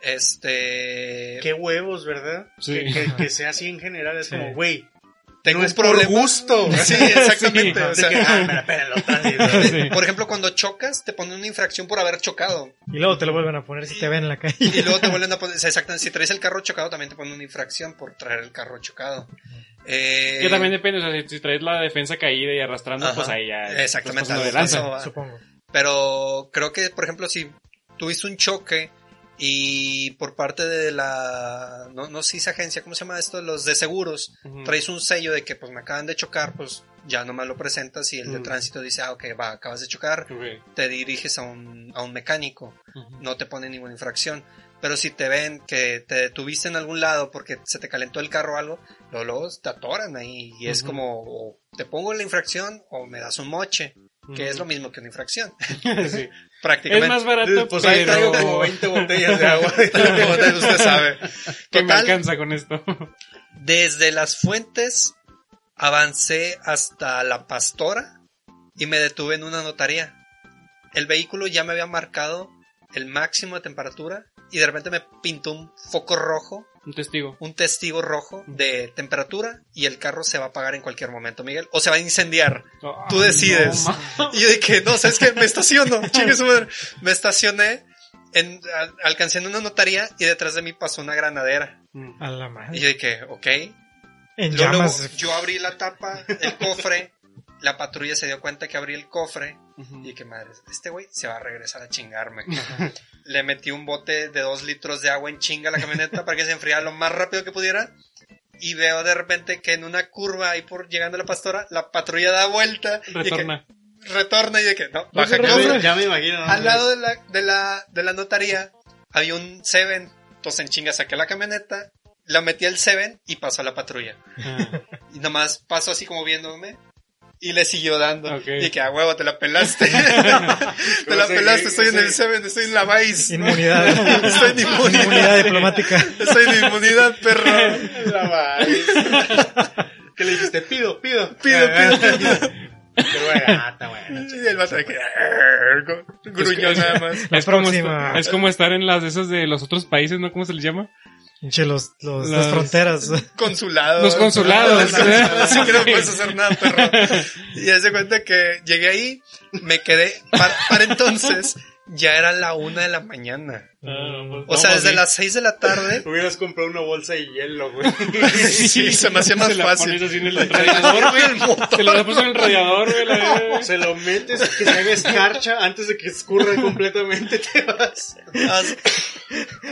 este Qué huevos, ¿verdad? Sí. Que, que- que sea así en general. Es Sí. como, güey, tengo no un problema gusto. <laughs> sí exactamente Sí. o De sea, que, ah, me la pelan los tránsitos. Sí. Por ejemplo, cuando chocas, te ponen una infracción por haber chocado. Y luego te lo vuelven a poner si te ven en la calle. Y luego te vuelven a poner. o sea, Exactamente, si traes el carro chocado, también te ponen una infracción por traer el carro chocado. Eh, Que también depende, o sea, si, si traes la defensa caída y arrastrando, Ajá. pues ahí ya. Exactamente, lanza. pasó, va. Supongo. Pero creo que, por ejemplo, si tuviste un choque y por parte de la. No, no sé si es agencia, ¿cómo se llama esto? Los de seguros. Ujú. Traes un sello de que, pues me acaban de chocar, pues ya nomás lo presentas y el de Mm. tránsito dice, ah, ok, va, acabas de chocar. Ok. Te diriges a un, a un mecánico. Ujú. no te ponen ninguna infracción. Pero si te ven que te detuviste en algún lado porque se te calentó el carro o algo, luego, luego te atoran ahí. Y es Ujú. como, o te pongo la infracción o me das un moche, que es lo mismo que una infracción. <laughs> Sí. Prácticamente. Es más barato, Pues ahí traigo como 20 botellas de agua. <laughs> <laughs> Como usted sabe. que me alcanza con esto. desde las fuentes avancé hasta la pastora y me detuve en una notaría. El vehículo ya me había marcado el máximo de temperatura y de repente me pintó un foco rojo Un testigo. un testigo rojo de temperatura y el carro se va a apagar en cualquier momento, Miguel. O se va a incendiar. Tú Ay, decides. no, Y yo dije, no, ¿sabes qué? Me estaciono. <laughs> Chingue su madre. Me estacioné, en, al- alcancé en una notaría y detrás de mí pasó una granadera. Mm. A la Y madre. yo dije, ok. En Luego, luego, llamas. yo abrí la tapa, el cofre. La patrulla se dio cuenta que abrí el cofre. Y dije, madre, este güey se va a regresar a chingarme. Le metí un bote de dos litros de agua en chinga a la camioneta para que se enfriara lo más rápido que pudiera. Y veo de repente que en una curva ahí por llegando a la pastora, la patrulla da vuelta. y que Retorna. retorna y de que no, baja Retorna. Ya cofre. me, ya me imagino. ¿no? Al lado de la, de la, de la notaría había un Seven. Entonces en chinga saqué la camioneta, la metí al Seven y pasó a la patrulla. Ah, Y nomás pasó así como viéndome. Y le siguió dando. Y que a huevo te la pelaste. <laughs> te la pelaste, estoy en el Seven, estoy en la Vice. Inmunidad. <laughs> Estoy en inmunidad. Inmunidad diplomática. Estoy en inmunidad, perro. La vais. ¿Qué le dijiste? Pido, pido. Pido, pido, pido. Qué buena, está buena. Y el vato de que... Gruñó nada más. La es, como próxima. es como estar en las de esas de los otros países, ¿no? ¿Cómo se les llama? Pinche los, los, Las- las fronteras. <laughs> Consulado. Los consulados. Así que no puedes hacer nada, perro. Y haz de cuenta que llegué ahí, me quedé... Para, para entonces, ya era la una de la mañana. O sea, desde las seis de la tarde... <laughs> Hubieras comprado una bolsa de hielo, güey. Sí, se me hacía más Se la fácil. pones así <laughs> en el radiador, güey. Se la puso en el radiador, güey. Se lo metes, que se haga escarcha antes de que escurra completamente, te vas.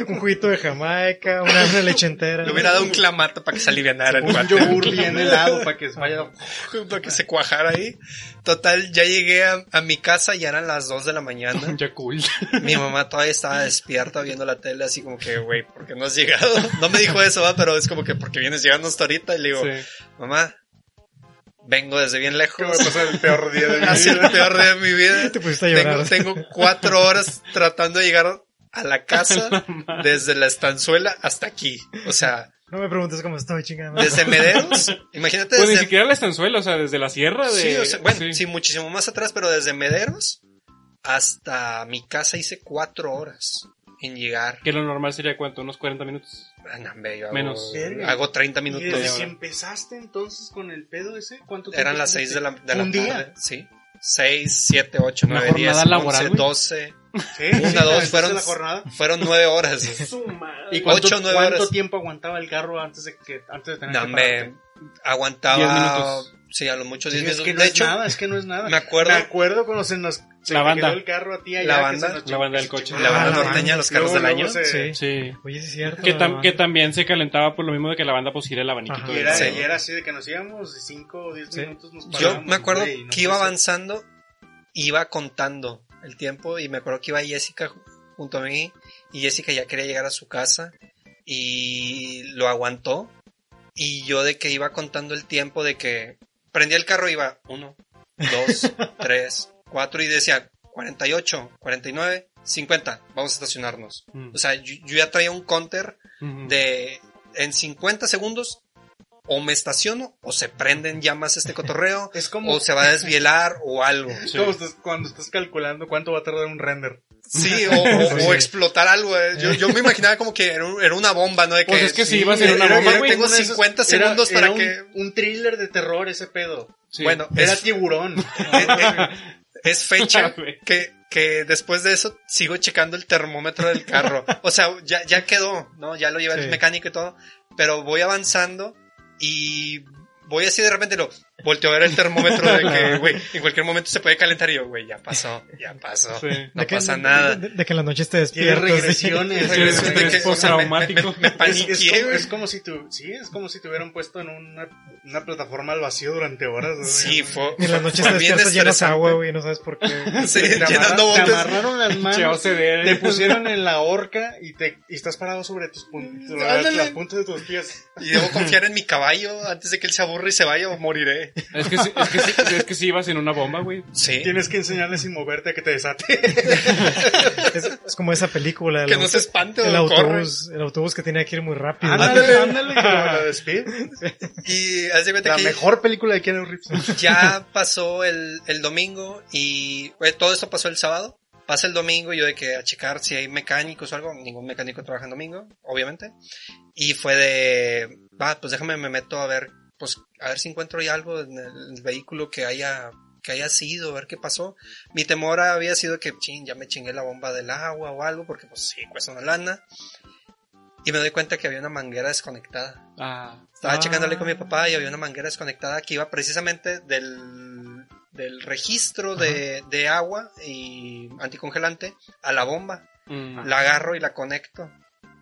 Un juguito de Jamaica, una, una leche entera. Le hubiera dado un clamato para que se alivianara el Un cuate. yogur bien helado para que vaya. <laughs> para que se cuajara ahí. Total, ya llegué a, a mi casa, ya eran las 2 de la mañana. Ya cool. Mi mamá todavía estaba despierta viendo la tele, así como que, güey, ¿por qué no has llegado? <laughs> No me dijo eso, ¿va? pero es como que, porque vienes llegando hasta ahorita? Y le digo, Sí. mamá, vengo desde bien lejos. a pasar el peor día de mi <laughs> Ha sido el vida. peor día de mi vida. <laughs> Te pusiste a Tengo, llorar. tengo cuatro horas tratando de llegar a la casa desde la estanzuela hasta aquí. O sea, No me preguntes cómo estoy, chingada. Desde Mederos, imagínate Pues ni desde... siquiera la estanzuela, o sea, desde la sierra de... Sí, o sea, bueno, sí. sí. muchísimo más atrás, pero desde Mederos hasta mi casa hice cuatro horas en llegar. Que lo normal sería cuánto, unos 40 minutos. Ah, no, hombre, yo hago, Menos. Hago 30 ¿Y minutos. desde ahora. que empezaste entonces con el pedo ese? ¿Cuánto tiempo Eran las tuviste? 6 de la, de la ¿Un tarde. día? Sí. 6, 7, 8, Una 9, 10, jornada laboral, 11, güey. 12. Sí, Una, dos, fueron- la jornada. Fueron 9 horas. <laughs> Su madre. ¿Y cuánto, Ocho, nueve cuánto horas. tiempo aguantaba el carro antes de que antes de tener No, que pararte? aguantaba. Sí, a lo mucho Sí, 10 es minutos. que no de es hecho, nada, es que no es nada. me acuerdo- Me acuerdo cuando se nos se La banda. quedó el carro a ti allá. La banda. La banda del coche. la banda norteña los carros Luego, del año. se- Sí. Sí. Oye, es cierto. Que, tam- también se calentaba por lo mismo de que la banda pues gira el abaniquito. Y era, Sí. y era así de que nos íbamos de 5 o 10 Sí. minutos. Nos Yo parábamos, me acuerdo no que iba avanzando, iba contando el tiempo y me acuerdo que iba Jessica ju- junto a mí y Jessica ya quería llegar a su casa y lo aguantó y yo de que iba contando el tiempo de que prendía el carro iba 1, 2, 3, 4 y decía 48, 49, 50, vamos a estacionarnos. Mm. O sea, yo, yo ya traía un counter Ujú. de en 50 segundos o me estaciono o se prenden llamas este cotorreo <laughs> Es como, o se va a desvielar o algo. es como estás- cuando estás calculando cuánto va a tardar un render. Sí, o, <laughs> o- explotar algo. eh. Yo, yo me imaginaba como que era, un- era una bomba, ¿no? De que, Pues es que sí, iba a ser una era- bomba, era-. Tengo Uno de esos- 50 era- segundos era para un, que... Un thriller de terror ese pedo. Sí. Bueno, Era <laughs> es, tiburón. es fecha <laughs> que, que después de eso sigo checando el termómetro del carro. O sea, ya, ya quedó, ¿no? Ya lo lleva el mecánico y todo. Pero voy avanzando y voy así de repente lo volteo a ver el termómetro de que, <laughs> güey, en cualquier momento se puede calentar y yo, güey, ya pasó, ya pasó. Sí. No De que- pasa de- nada. De, de que en la noche te Tiene despiertas. sí. regresiones. Sí, de es que, o sea, me- me- me Es, es paniqué, como, güey. es como si tu, sí, es como si te hubieran puesto en una, una plataforma al vacío durante horas. ¿no? Sí, fue. Y en la noche te despiertas llenas agua, güey, no sabes por qué. <laughs> Sí, Te, llenando te botes. amarraron las manos, te pusieron en la horca y te y estás parado sobre tus puntas, las puntas de tus pies. Y debo confiar en mi caballo antes de que él se aburra y se vaya o moriré. Es que, sí- es, que sí, es que sí ibas en una bomba, güey. Sí. Tienes que enseñarle sin moverte a que te desate. <laughs> Es, es como esa película. El, Que no se espante el corre. autobús, el autobús que tenía que ir muy rápido. ándale, ándale, como la de Speed. Y cuenta La que mejor película de Keanu Reeves. ya pasó el, el domingo y güey, todo esto pasó el sábado. Pasa el domingo y yo de que a checar si hay mecánicos o algo. Ningún mecánico trabaja en domingo, obviamente. Y fue de, va, pues déjame me meto a ver, pues a ver si encuentro ya algo en el, el vehículo que haya que haya sido, a ver qué pasó. Mi temor había sido que, ching, ya me chingué la bomba del agua o algo, porque pues sí, cuesta una lana. Y me doy cuenta que había una manguera desconectada. Ah. Estaba Ah. checándole con mi papá y había una manguera desconectada que iba precisamente del, del registro de, de agua y anticongelante a la bomba. Mm. La agarro y la conecto.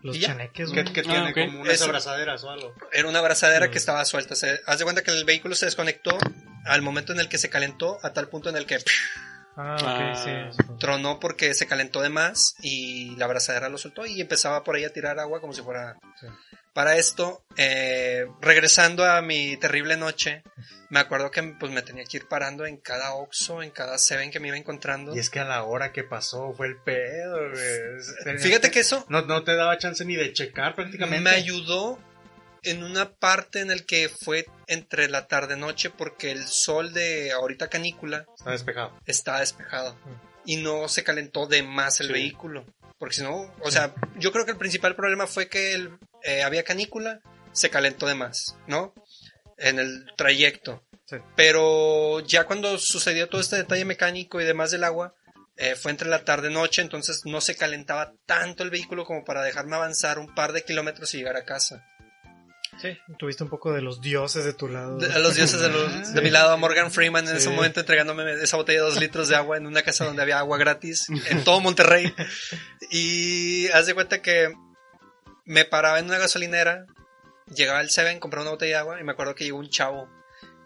Los chaneques, Que, que Ah, tiene como unas Eso. abrazaderas o algo. Era una abrazadera Mm. que estaba suelta. Se, haz de cuenta que el vehículo se desconectó al momento en el que se calentó, a tal punto en el que Ah, Ah. ok, sí. tronó porque se calentó de más y la abrazadera lo soltó y empezaba por ahí a tirar agua como si fuera... Sí. Para esto, eh, regresando a mi terrible noche, me acuerdo que pues me tenía que ir parando en cada Oxxo, en cada Seven que me iba encontrando. Y es que a la hora que pasó fue el pedo, güey. Fíjate que eso No, no te daba chance ni de checar prácticamente. me ayudó en una parte en el que fue entre la tarde-noche porque el sol de ahorita canícula Está despejado. está despejado y no se calentó de más el Sí. vehículo. Porque si no, o sea, yo creo que el principal problema fue que el, eh, había canícula, se calentó de más, ¿no? En el trayecto. Sí. Pero ya cuando sucedió todo este detalle mecánico y demás del agua, eh, fue entre la tarde y noche, entonces no se calentaba tanto el vehículo como para dejarme avanzar un par de kilómetros y llegar a casa. Sí, tuviste un poco de los dioses de tu lado. De- a los dioses de, los- de mi lado, a Morgan Freeman en ese momento entregándome esa botella de dos litros de agua en una casa donde había agua gratis en <laughs> todo Monterrey. Y haz de cuenta que me paraba en una gasolinera, llegaba al Seven, compraba una botella de agua y me acuerdo que llegó un chavo.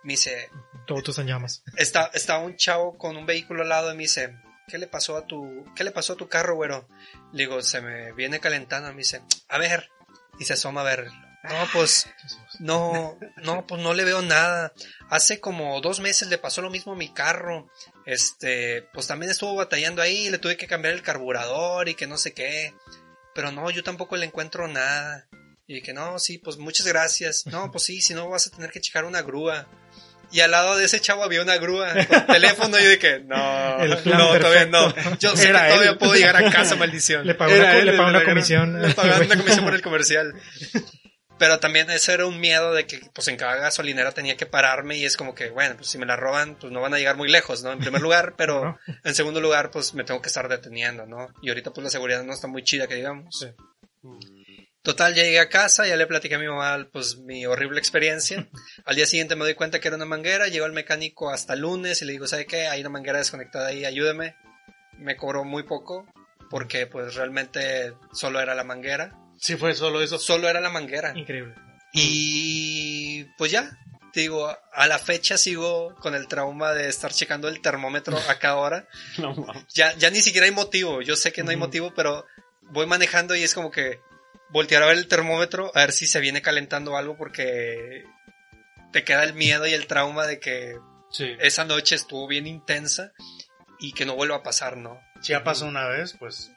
Me dice, Todo tus en llamas. está, estaba un chavo con un vehículo al lado y me dice, ¿qué le pasó a tu, qué le pasó a tu carro, güero? Le digo, se me viene calentando. Me dice, a ver. Y se asoma a ver. No, pues, no, no, pues no le veo nada. Hace como dos meses le pasó lo mismo a mi carro. Este, pues también estuvo batallando ahí, le tuve que cambiar el carburador y que no sé qué. Pero no, yo tampoco le encuentro nada. Y que no, sí, pues muchas gracias. No, <laughs> pues sí, si no vas a tener que checar una grúa. Y al lado de ese chavo había una grúa con <laughs> teléfono y yo dije, no, no, todavía no. Yo sé que todavía puedo llegar a casa, maldición. Le pagó una, le pagó una comisión. Le pagaban una comisión por el comercial. Pero también ese era un miedo de que pues en cada gasolinera tenía que pararme y es como que, bueno, pues si me la roban, pues no van a llegar muy lejos, ¿no? En primer lugar, <laughs> pero No. en segundo lugar, pues me tengo que estar deteniendo, ¿no? Y ahorita pues la seguridad no está muy chida, que digamos. Sí. Total, ya llegué a casa, ya le platiqué a mi mamá pues mi horrible experiencia. <laughs> Al día siguiente me doy cuenta que era una manguera, llego al mecánico hasta el lunes y le digo, ¿sabe qué? Hay una manguera desconectada ahí, ayúdeme. Me cobró muy poco porque pues realmente solo era la manguera. Sí, fue solo eso. Solo era la manguera. Increíble. Y pues ya, te digo, a la fecha sigo con el trauma de estar checando el termómetro a cada hora. <laughs> No, mames. Ya, ya ni siquiera hay motivo, yo sé que no hay motivo, pero voy manejando y es como que voltear a ver el termómetro, a ver si se viene calentando algo porque te queda el miedo y el trauma de que Sí. esa noche estuvo bien intensa y que no vuelva a pasar, ¿no? Si ya pasó una vez, pues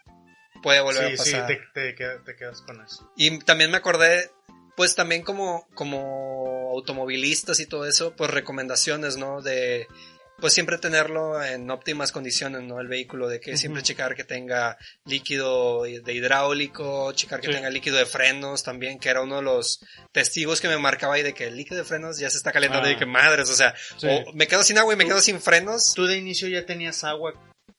Puede volver sí, a sí, pasar. te, te queda- te quedas con eso. Y también me acordé, pues también como, como automovilistas y todo eso, pues recomendaciones, ¿no? De, pues siempre tenerlo en óptimas condiciones, ¿no? El vehículo, de que siempre checar que tenga líquido de hidráulico, checar que Sí. tenga líquido de frenos también, que era uno de los testigos que me marcaba ahí de que el líquido de frenos ya se está calentando Ah. y que madres, o sea, Sí. o me quedo sin agua y me quedo sin frenos. ¿Tú de inicio ya tenías agua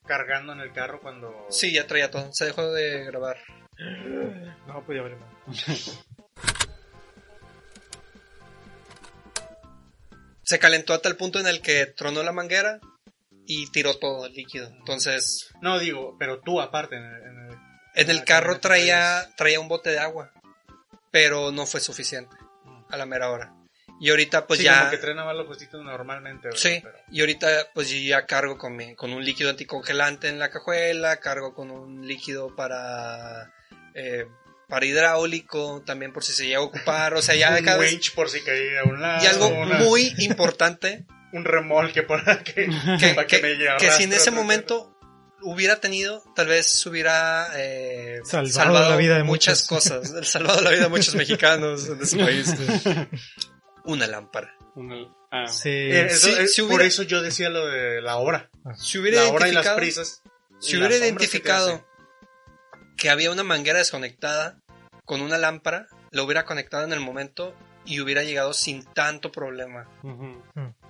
cargando en el carro cuando... Sí, ya traía todo, se dejó de grabar. <gasps> No, pues ya vale <laughs> se calentó hasta el punto en el que tronó la manguera y tiró todo el líquido. Entonces, No, digo, pero tú aparte. En el, en el- en el carro traía, traía un bote de agua, pero no fue suficiente a la mera hora. Y ahorita pues sí, ya... como que más los puestitos normalmente. ¿verdad? Sí, Pero- y ahorita pues yo ya cargo con, mi- con un líquido anticongelante en la cajuela, cargo con un líquido para... eh, para hidráulico, también por si se llega a ocupar, o sea, ya de un cada vez... winch por si caía a un lado. Y algo una- muy importante <laughs> Un remolque <laughs> para que, que, para que- me llegue que si en ese momento hubiera tenido, tal vez hubiera eh, Salvado la vida de muchas muchos. cosas, salvado la vida de muchos <laughs> mexicanos en ese país. Una lámpara. Una- ah. Sí. Eh, eso- Sí, eh, Por eso yo decía lo de la hora. Si hubiera La hora y las identificado, prisas. y si hubiera que identificado que había una manguera desconectada con una lámpara, lo hubiera conectado en el momento y hubiera llegado sin tanto problema. Ujú.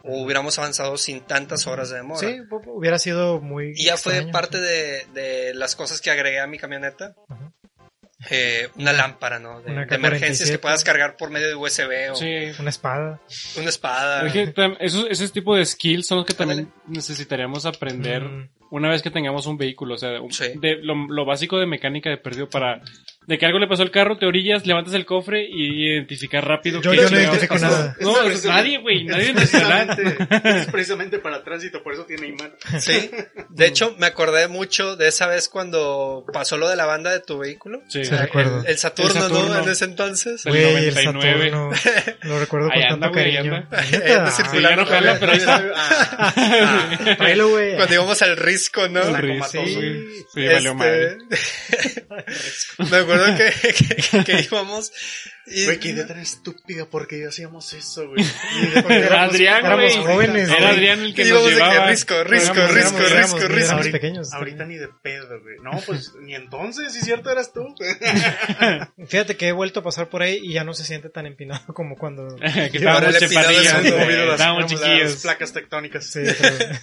O hubiéramos avanzado sin tantas horas de demora. Sí, hu- hubiera sido muy. Y ya fue parte de, de las cosas que agregué a mi camioneta. Ajá. Eh, una lámpara, ¿no? De, Una de emergencias que K47. puedas cargar por medio de USB o Sí. Una espada. una espada. Es que esos, ese tipo de skills son los que también necesitaríamos aprender Mm. una vez que tengamos un vehículo. O sea, un- Sí. de, lo, lo básico de mecánica de perdido para... De que algo le pasó al carro, te orillas, levantas el cofre y identificar rápido Yo- qué yo no identifico nada. No, Es nadie, güey. Nadie Es precisamente, es precisamente para tránsito, por eso tiene imán. Sí. De hecho, me acordé mucho de esa vez cuando pasó lo de la banda de tu vehículo. Sí. Sí, recuerdo. El, el Saturno, El Saturno. ¿no? En ese entonces. El Güey, el 99. Saturno. Lo recuerdo con tanto cariño. pero ahí está. Ah, Tráelo, güey. Cuando íbamos al risco, ¿no? Sí, comatoso. Sí. Sí, Este, valió madre. <laughs> me acuerdo <laughs> que, que, que íbamos y Güey, qué idea tan estúpida, porque hacíamos eso, güey. Era Adrián, éramos güey. jóvenes, Era güey. Adrián el que íbamos nos de que llevaba. risco, risco, Éramos- risco, éramos- risco, éramos- risco. éramos Ahorita- pequeños. Ahorita ni de pedo, güey. No, pues ni entonces, si es cierto, eras tú. <laughs> Fíjate que he vuelto a pasar por ahí y ya no se siente tan empinado como cuando... <laughs> que estábamos el empinado es chaparrillos, uno, güey. mira las- Estábamos Éramos las chiquillos. placas tectónicas. Sí, pero-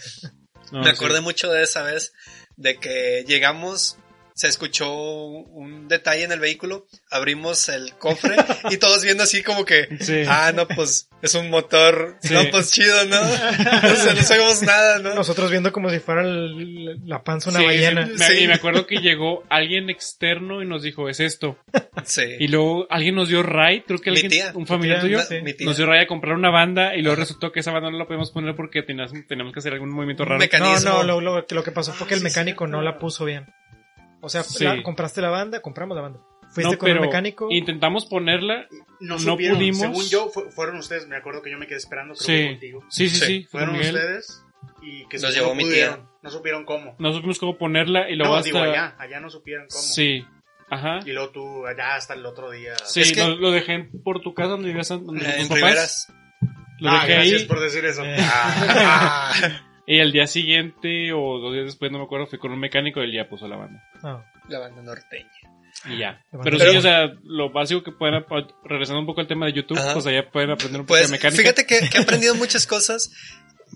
No, Me sí. acordé mucho de esa vez, de que llegamos, se escuchó un detalle en el vehículo, abrimos el cofre y todos viendo así como que, Sí. ah, no, pues es un motor, Sí. no, pues chido, ¿no? O sea, no sabemos nada, ¿no? Nosotros viendo como si fuera el- la panza una Sí, ballena. sí, me- Sí. Y me acuerdo que llegó alguien externo y nos dijo, es esto. Sí. Y luego alguien nos dio ride, creo que Mi alguien, tía. un familiar tuyo, sí. Mi tía. nos dio ride a comprar una banda y luego resultó que esa banda no la podemos poner porque tenías- teníamos que hacer algún movimiento raro. Meca- No, mecanismo. no, lo, lo, que- lo que pasó fue que el mecánico no la puso bien. O sea, Sí. la- compraste la banda, compramos la banda. Fuiste No, con el mecánico. intentamos ponerla. No, No supieron, pudimos. según yo, fu- fueron ustedes, me acuerdo que yo me quedé esperando, creo que Sí. contigo. Sí, sí, Sí. sí. fue Fueron ustedes y que Nos llevó no mi pudieron, tía. No supieron cómo. No supimos cómo ponerla y luego No, hasta... digo allá, allá no supieron cómo. Sí. Ajá. Y luego tú allá hasta el otro día. Sí, Es que- lo, lo dejé por tu casa donde vivías donde Eh, tus papás. Riveras. Lo Ah, dejé gracias ahí. por decir eso. Eh. Ah, <laughs> Y el día siguiente o dos días después, no me acuerdo, fui con un mecánico y él ya puso la banda. No. La banda norteña. Y ya. Pero- Pero, sí, o sea, lo básico que pueden, regresando un poco al tema de YouTube, Ajá. pues allá pueden aprender un poco Pues de mecánica. fíjate que, que he aprendido muchas cosas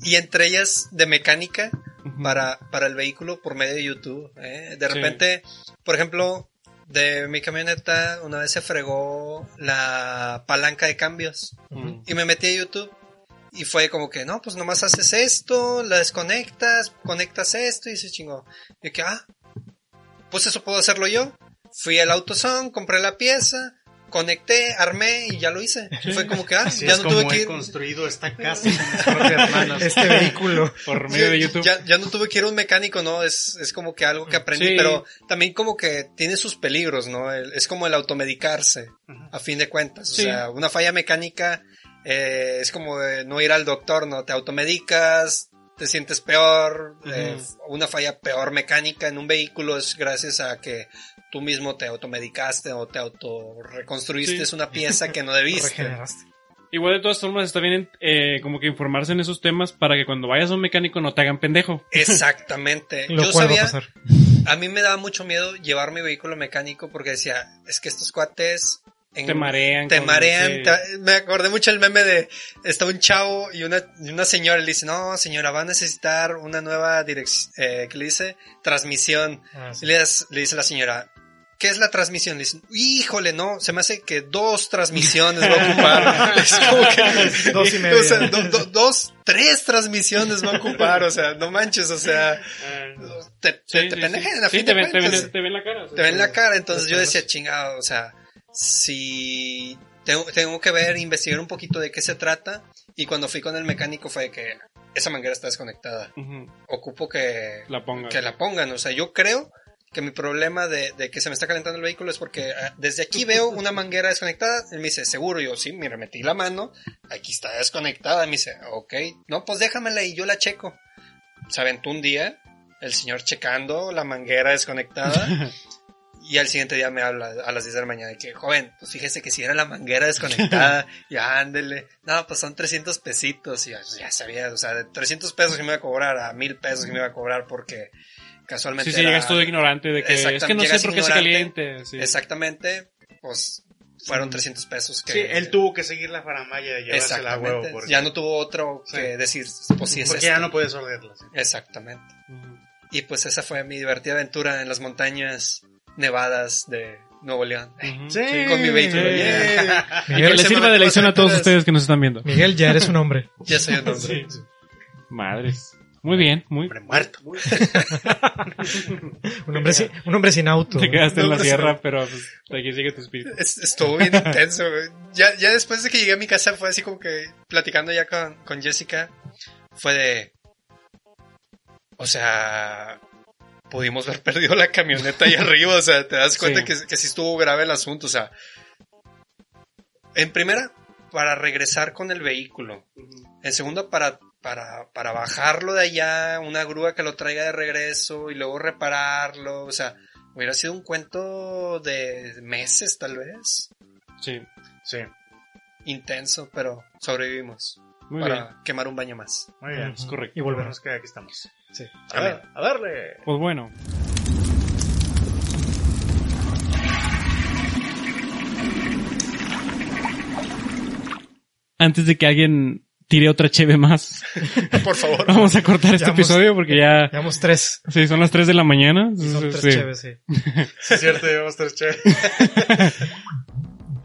y entre ellas de mecánica Ujú. para, para el vehículo por medio de YouTube. ¿eh? De Sí. repente, por ejemplo, de mi camioneta una vez se fregó la palanca de cambios y me metí a YouTube y fue como que, no, pues nomás haces esto, la desconectas, conectas esto y se chingó. Y que, ah, pues eso puedo hacerlo yo. Fui al AutoZone, compré la pieza, conecté, armé y ya lo hice. Fue como que, ah, así ya es no como tuve que ir. construido esta casa con mis propias <laughs> manos. Este vehículo. Por medio de YouTube. Ya, ya no tuve que ir a un mecánico, ¿no? Es, es como que algo que aprendí, Sí. pero también como que tiene sus peligros, ¿no? El- es como el automedicarse, a fin de cuentas. O Sí. sea, una falla mecánica eh, es como de no ir al doctor, ¿no? Te automedicas, te sientes peor, eh, una falla peor mecánica en un vehículo es gracias a que tú mismo te automedicaste o te autorreconstruiste Sí. una pieza que no debiste. Regeneraste. Igual de todas formas está bien eh, como que informarse en esos temas para que cuando vayas a un mecánico no te hagan pendejo. Exactamente. <laughs> Lo Yo sabía, pasar. A mí me daba mucho miedo llevar mi vehículo mecánico porque decía, es que estos cuates... en- Te marean. Te marean. sí. te- me acordé mucho el meme de, está un chavo y una, y una señora le dice, no señora, va a necesitar una nueva dirección, eh, ¿qué le dice? Transmisión. Ah, sí. Y le, dice la señora, ¿qué es la transmisión? Le dicen, híjole, no, se me hace que dos transmisiones va a ocupar. <laughs> <laughs> es como que, <laughs> Dos y media. o sea, do- do- dos, tres transmisiones va a ocupar, o sea, no manches, o sea, Ah, te, te, sí, te sí, pendejan, sí. a Sí, fin te ven, te, ven, te ven la cara. o sea, Te ven la cara, entonces yo decía, chingado, o sea, si tengo, tengo que ver, investigar un poquito de qué se trata. Y cuando fui con el mecánico fue que esa manguera está desconectada. Ujú, Ocupo que, La ponga. que la pongan. O sea, yo creo que mi problema de, de que se me está calentando el vehículo es porque ah, desde aquí <laughs> veo una manguera desconectada. Él me dice, seguro. Yo, sí, mira, metí la mano. Aquí está desconectada. Me dice, ok. No, pues déjamela y yo la checo. Se aventó un día el señor checando la manguera desconectada. <laughs> Y al siguiente día me habla a las 10 de la mañana de que, joven, pues fíjese que si era la manguera desconectada, <laughs> ya ándele. No, pues son 300 pesitos. Y ya, ya sabía, o sea, de 300 pesos que me iba a cobrar a 1000 pesos que me iba a cobrar porque casualmente. Sí, sí, era- llegas todo ignorante de que es que no sé por qué se caliente. sí. Exactamente, pues fueron 300 pesos que. Sí, él tuvo que seguir la faramaya y llevársela a huevo. Exactamente. Porque, Ya no tuvo otro Sí. que decir, pues sí es porque esto. ya no puedes ordearla. sí. Exactamente. Y pues esa fue mi divertida aventura en las montañas nevadas de Nuevo León. <laughs> Sí. Con mi vehículo. Yeah. <laughs> Miguel, les sirva de lección a todos ustedes que nos están viendo. Miguel, ya eres un hombre. <laughs> Ya soy un hombre. Madres. Muy bien, muy. Hombre muerto. Un hombre, sin, un hombre sin auto. Te quedaste en la sierra, pero pues, aquí sigue tu espíritu. Es- estuvo bien intenso, güey. Ya, ya después de que llegué a mi casa fue así como que platicando ya con, con Jessica, fue de... O sea, pudimos haber perdido la camioneta ahí arriba, o sea, te das cuenta Sí. que, que sí estuvo grave el asunto, o sea... En primera, para regresar con el vehículo. En segunda, para, para, para bajarlo de allá, una grúa que lo traiga de regreso y luego repararlo, o sea... Hubiera sido un cuento de meses, tal vez. Sí, Sí, Intenso, pero sobrevivimos. muy para bien. quemar un baño más. muy bien. Es correcto. Y volvemos. que aquí estamos. Sí. A ver, a darle. Pues bueno. Antes de que alguien tire otra cheve más, <laughs> Por favor. vamos a cortar este Llevamos- episodio porque ya... Llevamos tres. Sí, son las 3 de la mañana. Son tres Sí. chéves, sí. <laughs> Sí, es cierto, llevamos tres chéveres. <laughs>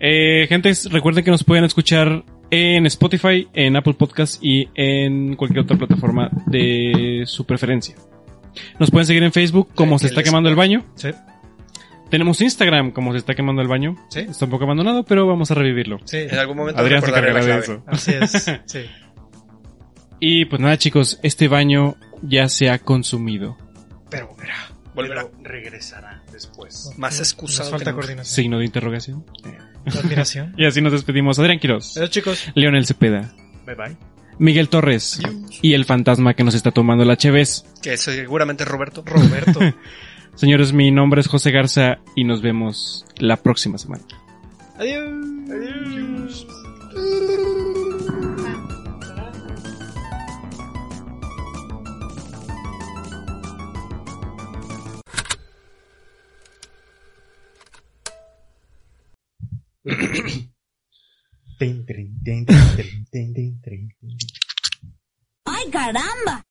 Eh, gente, recuerden que nos pueden escuchar en Spotify, en Apple Podcast y en cualquier otra plataforma de su preferencia. Nos pueden seguir en Facebook como Sí, se está quemando el baño. Sí. Tenemos Instagram como se está quemando el baño. Sí. Está un poco abandonado, pero vamos a revivirlo. Sí. En algún momento Adrián se encargará de eso. Así es. <laughs> Sí. Y pues nada chicos, este baño ya se ha consumido. Pero volverá. Volverá. Pero regresará después. Más excusado Nos falta coordinación. Signo de interrogación. Admiración. <laughs> Y así nos despedimos. Adrián Quiroz, Adiós, chicos. Leonel Cepeda, Bye bye. Miguel Torres y el fantasma que nos está tomando la Cheves. Que seguramente es Roberto. Roberto. <laughs> Señores, mi nombre es José Garza y nos vemos la próxima semana. Adiós. Ai, caramba!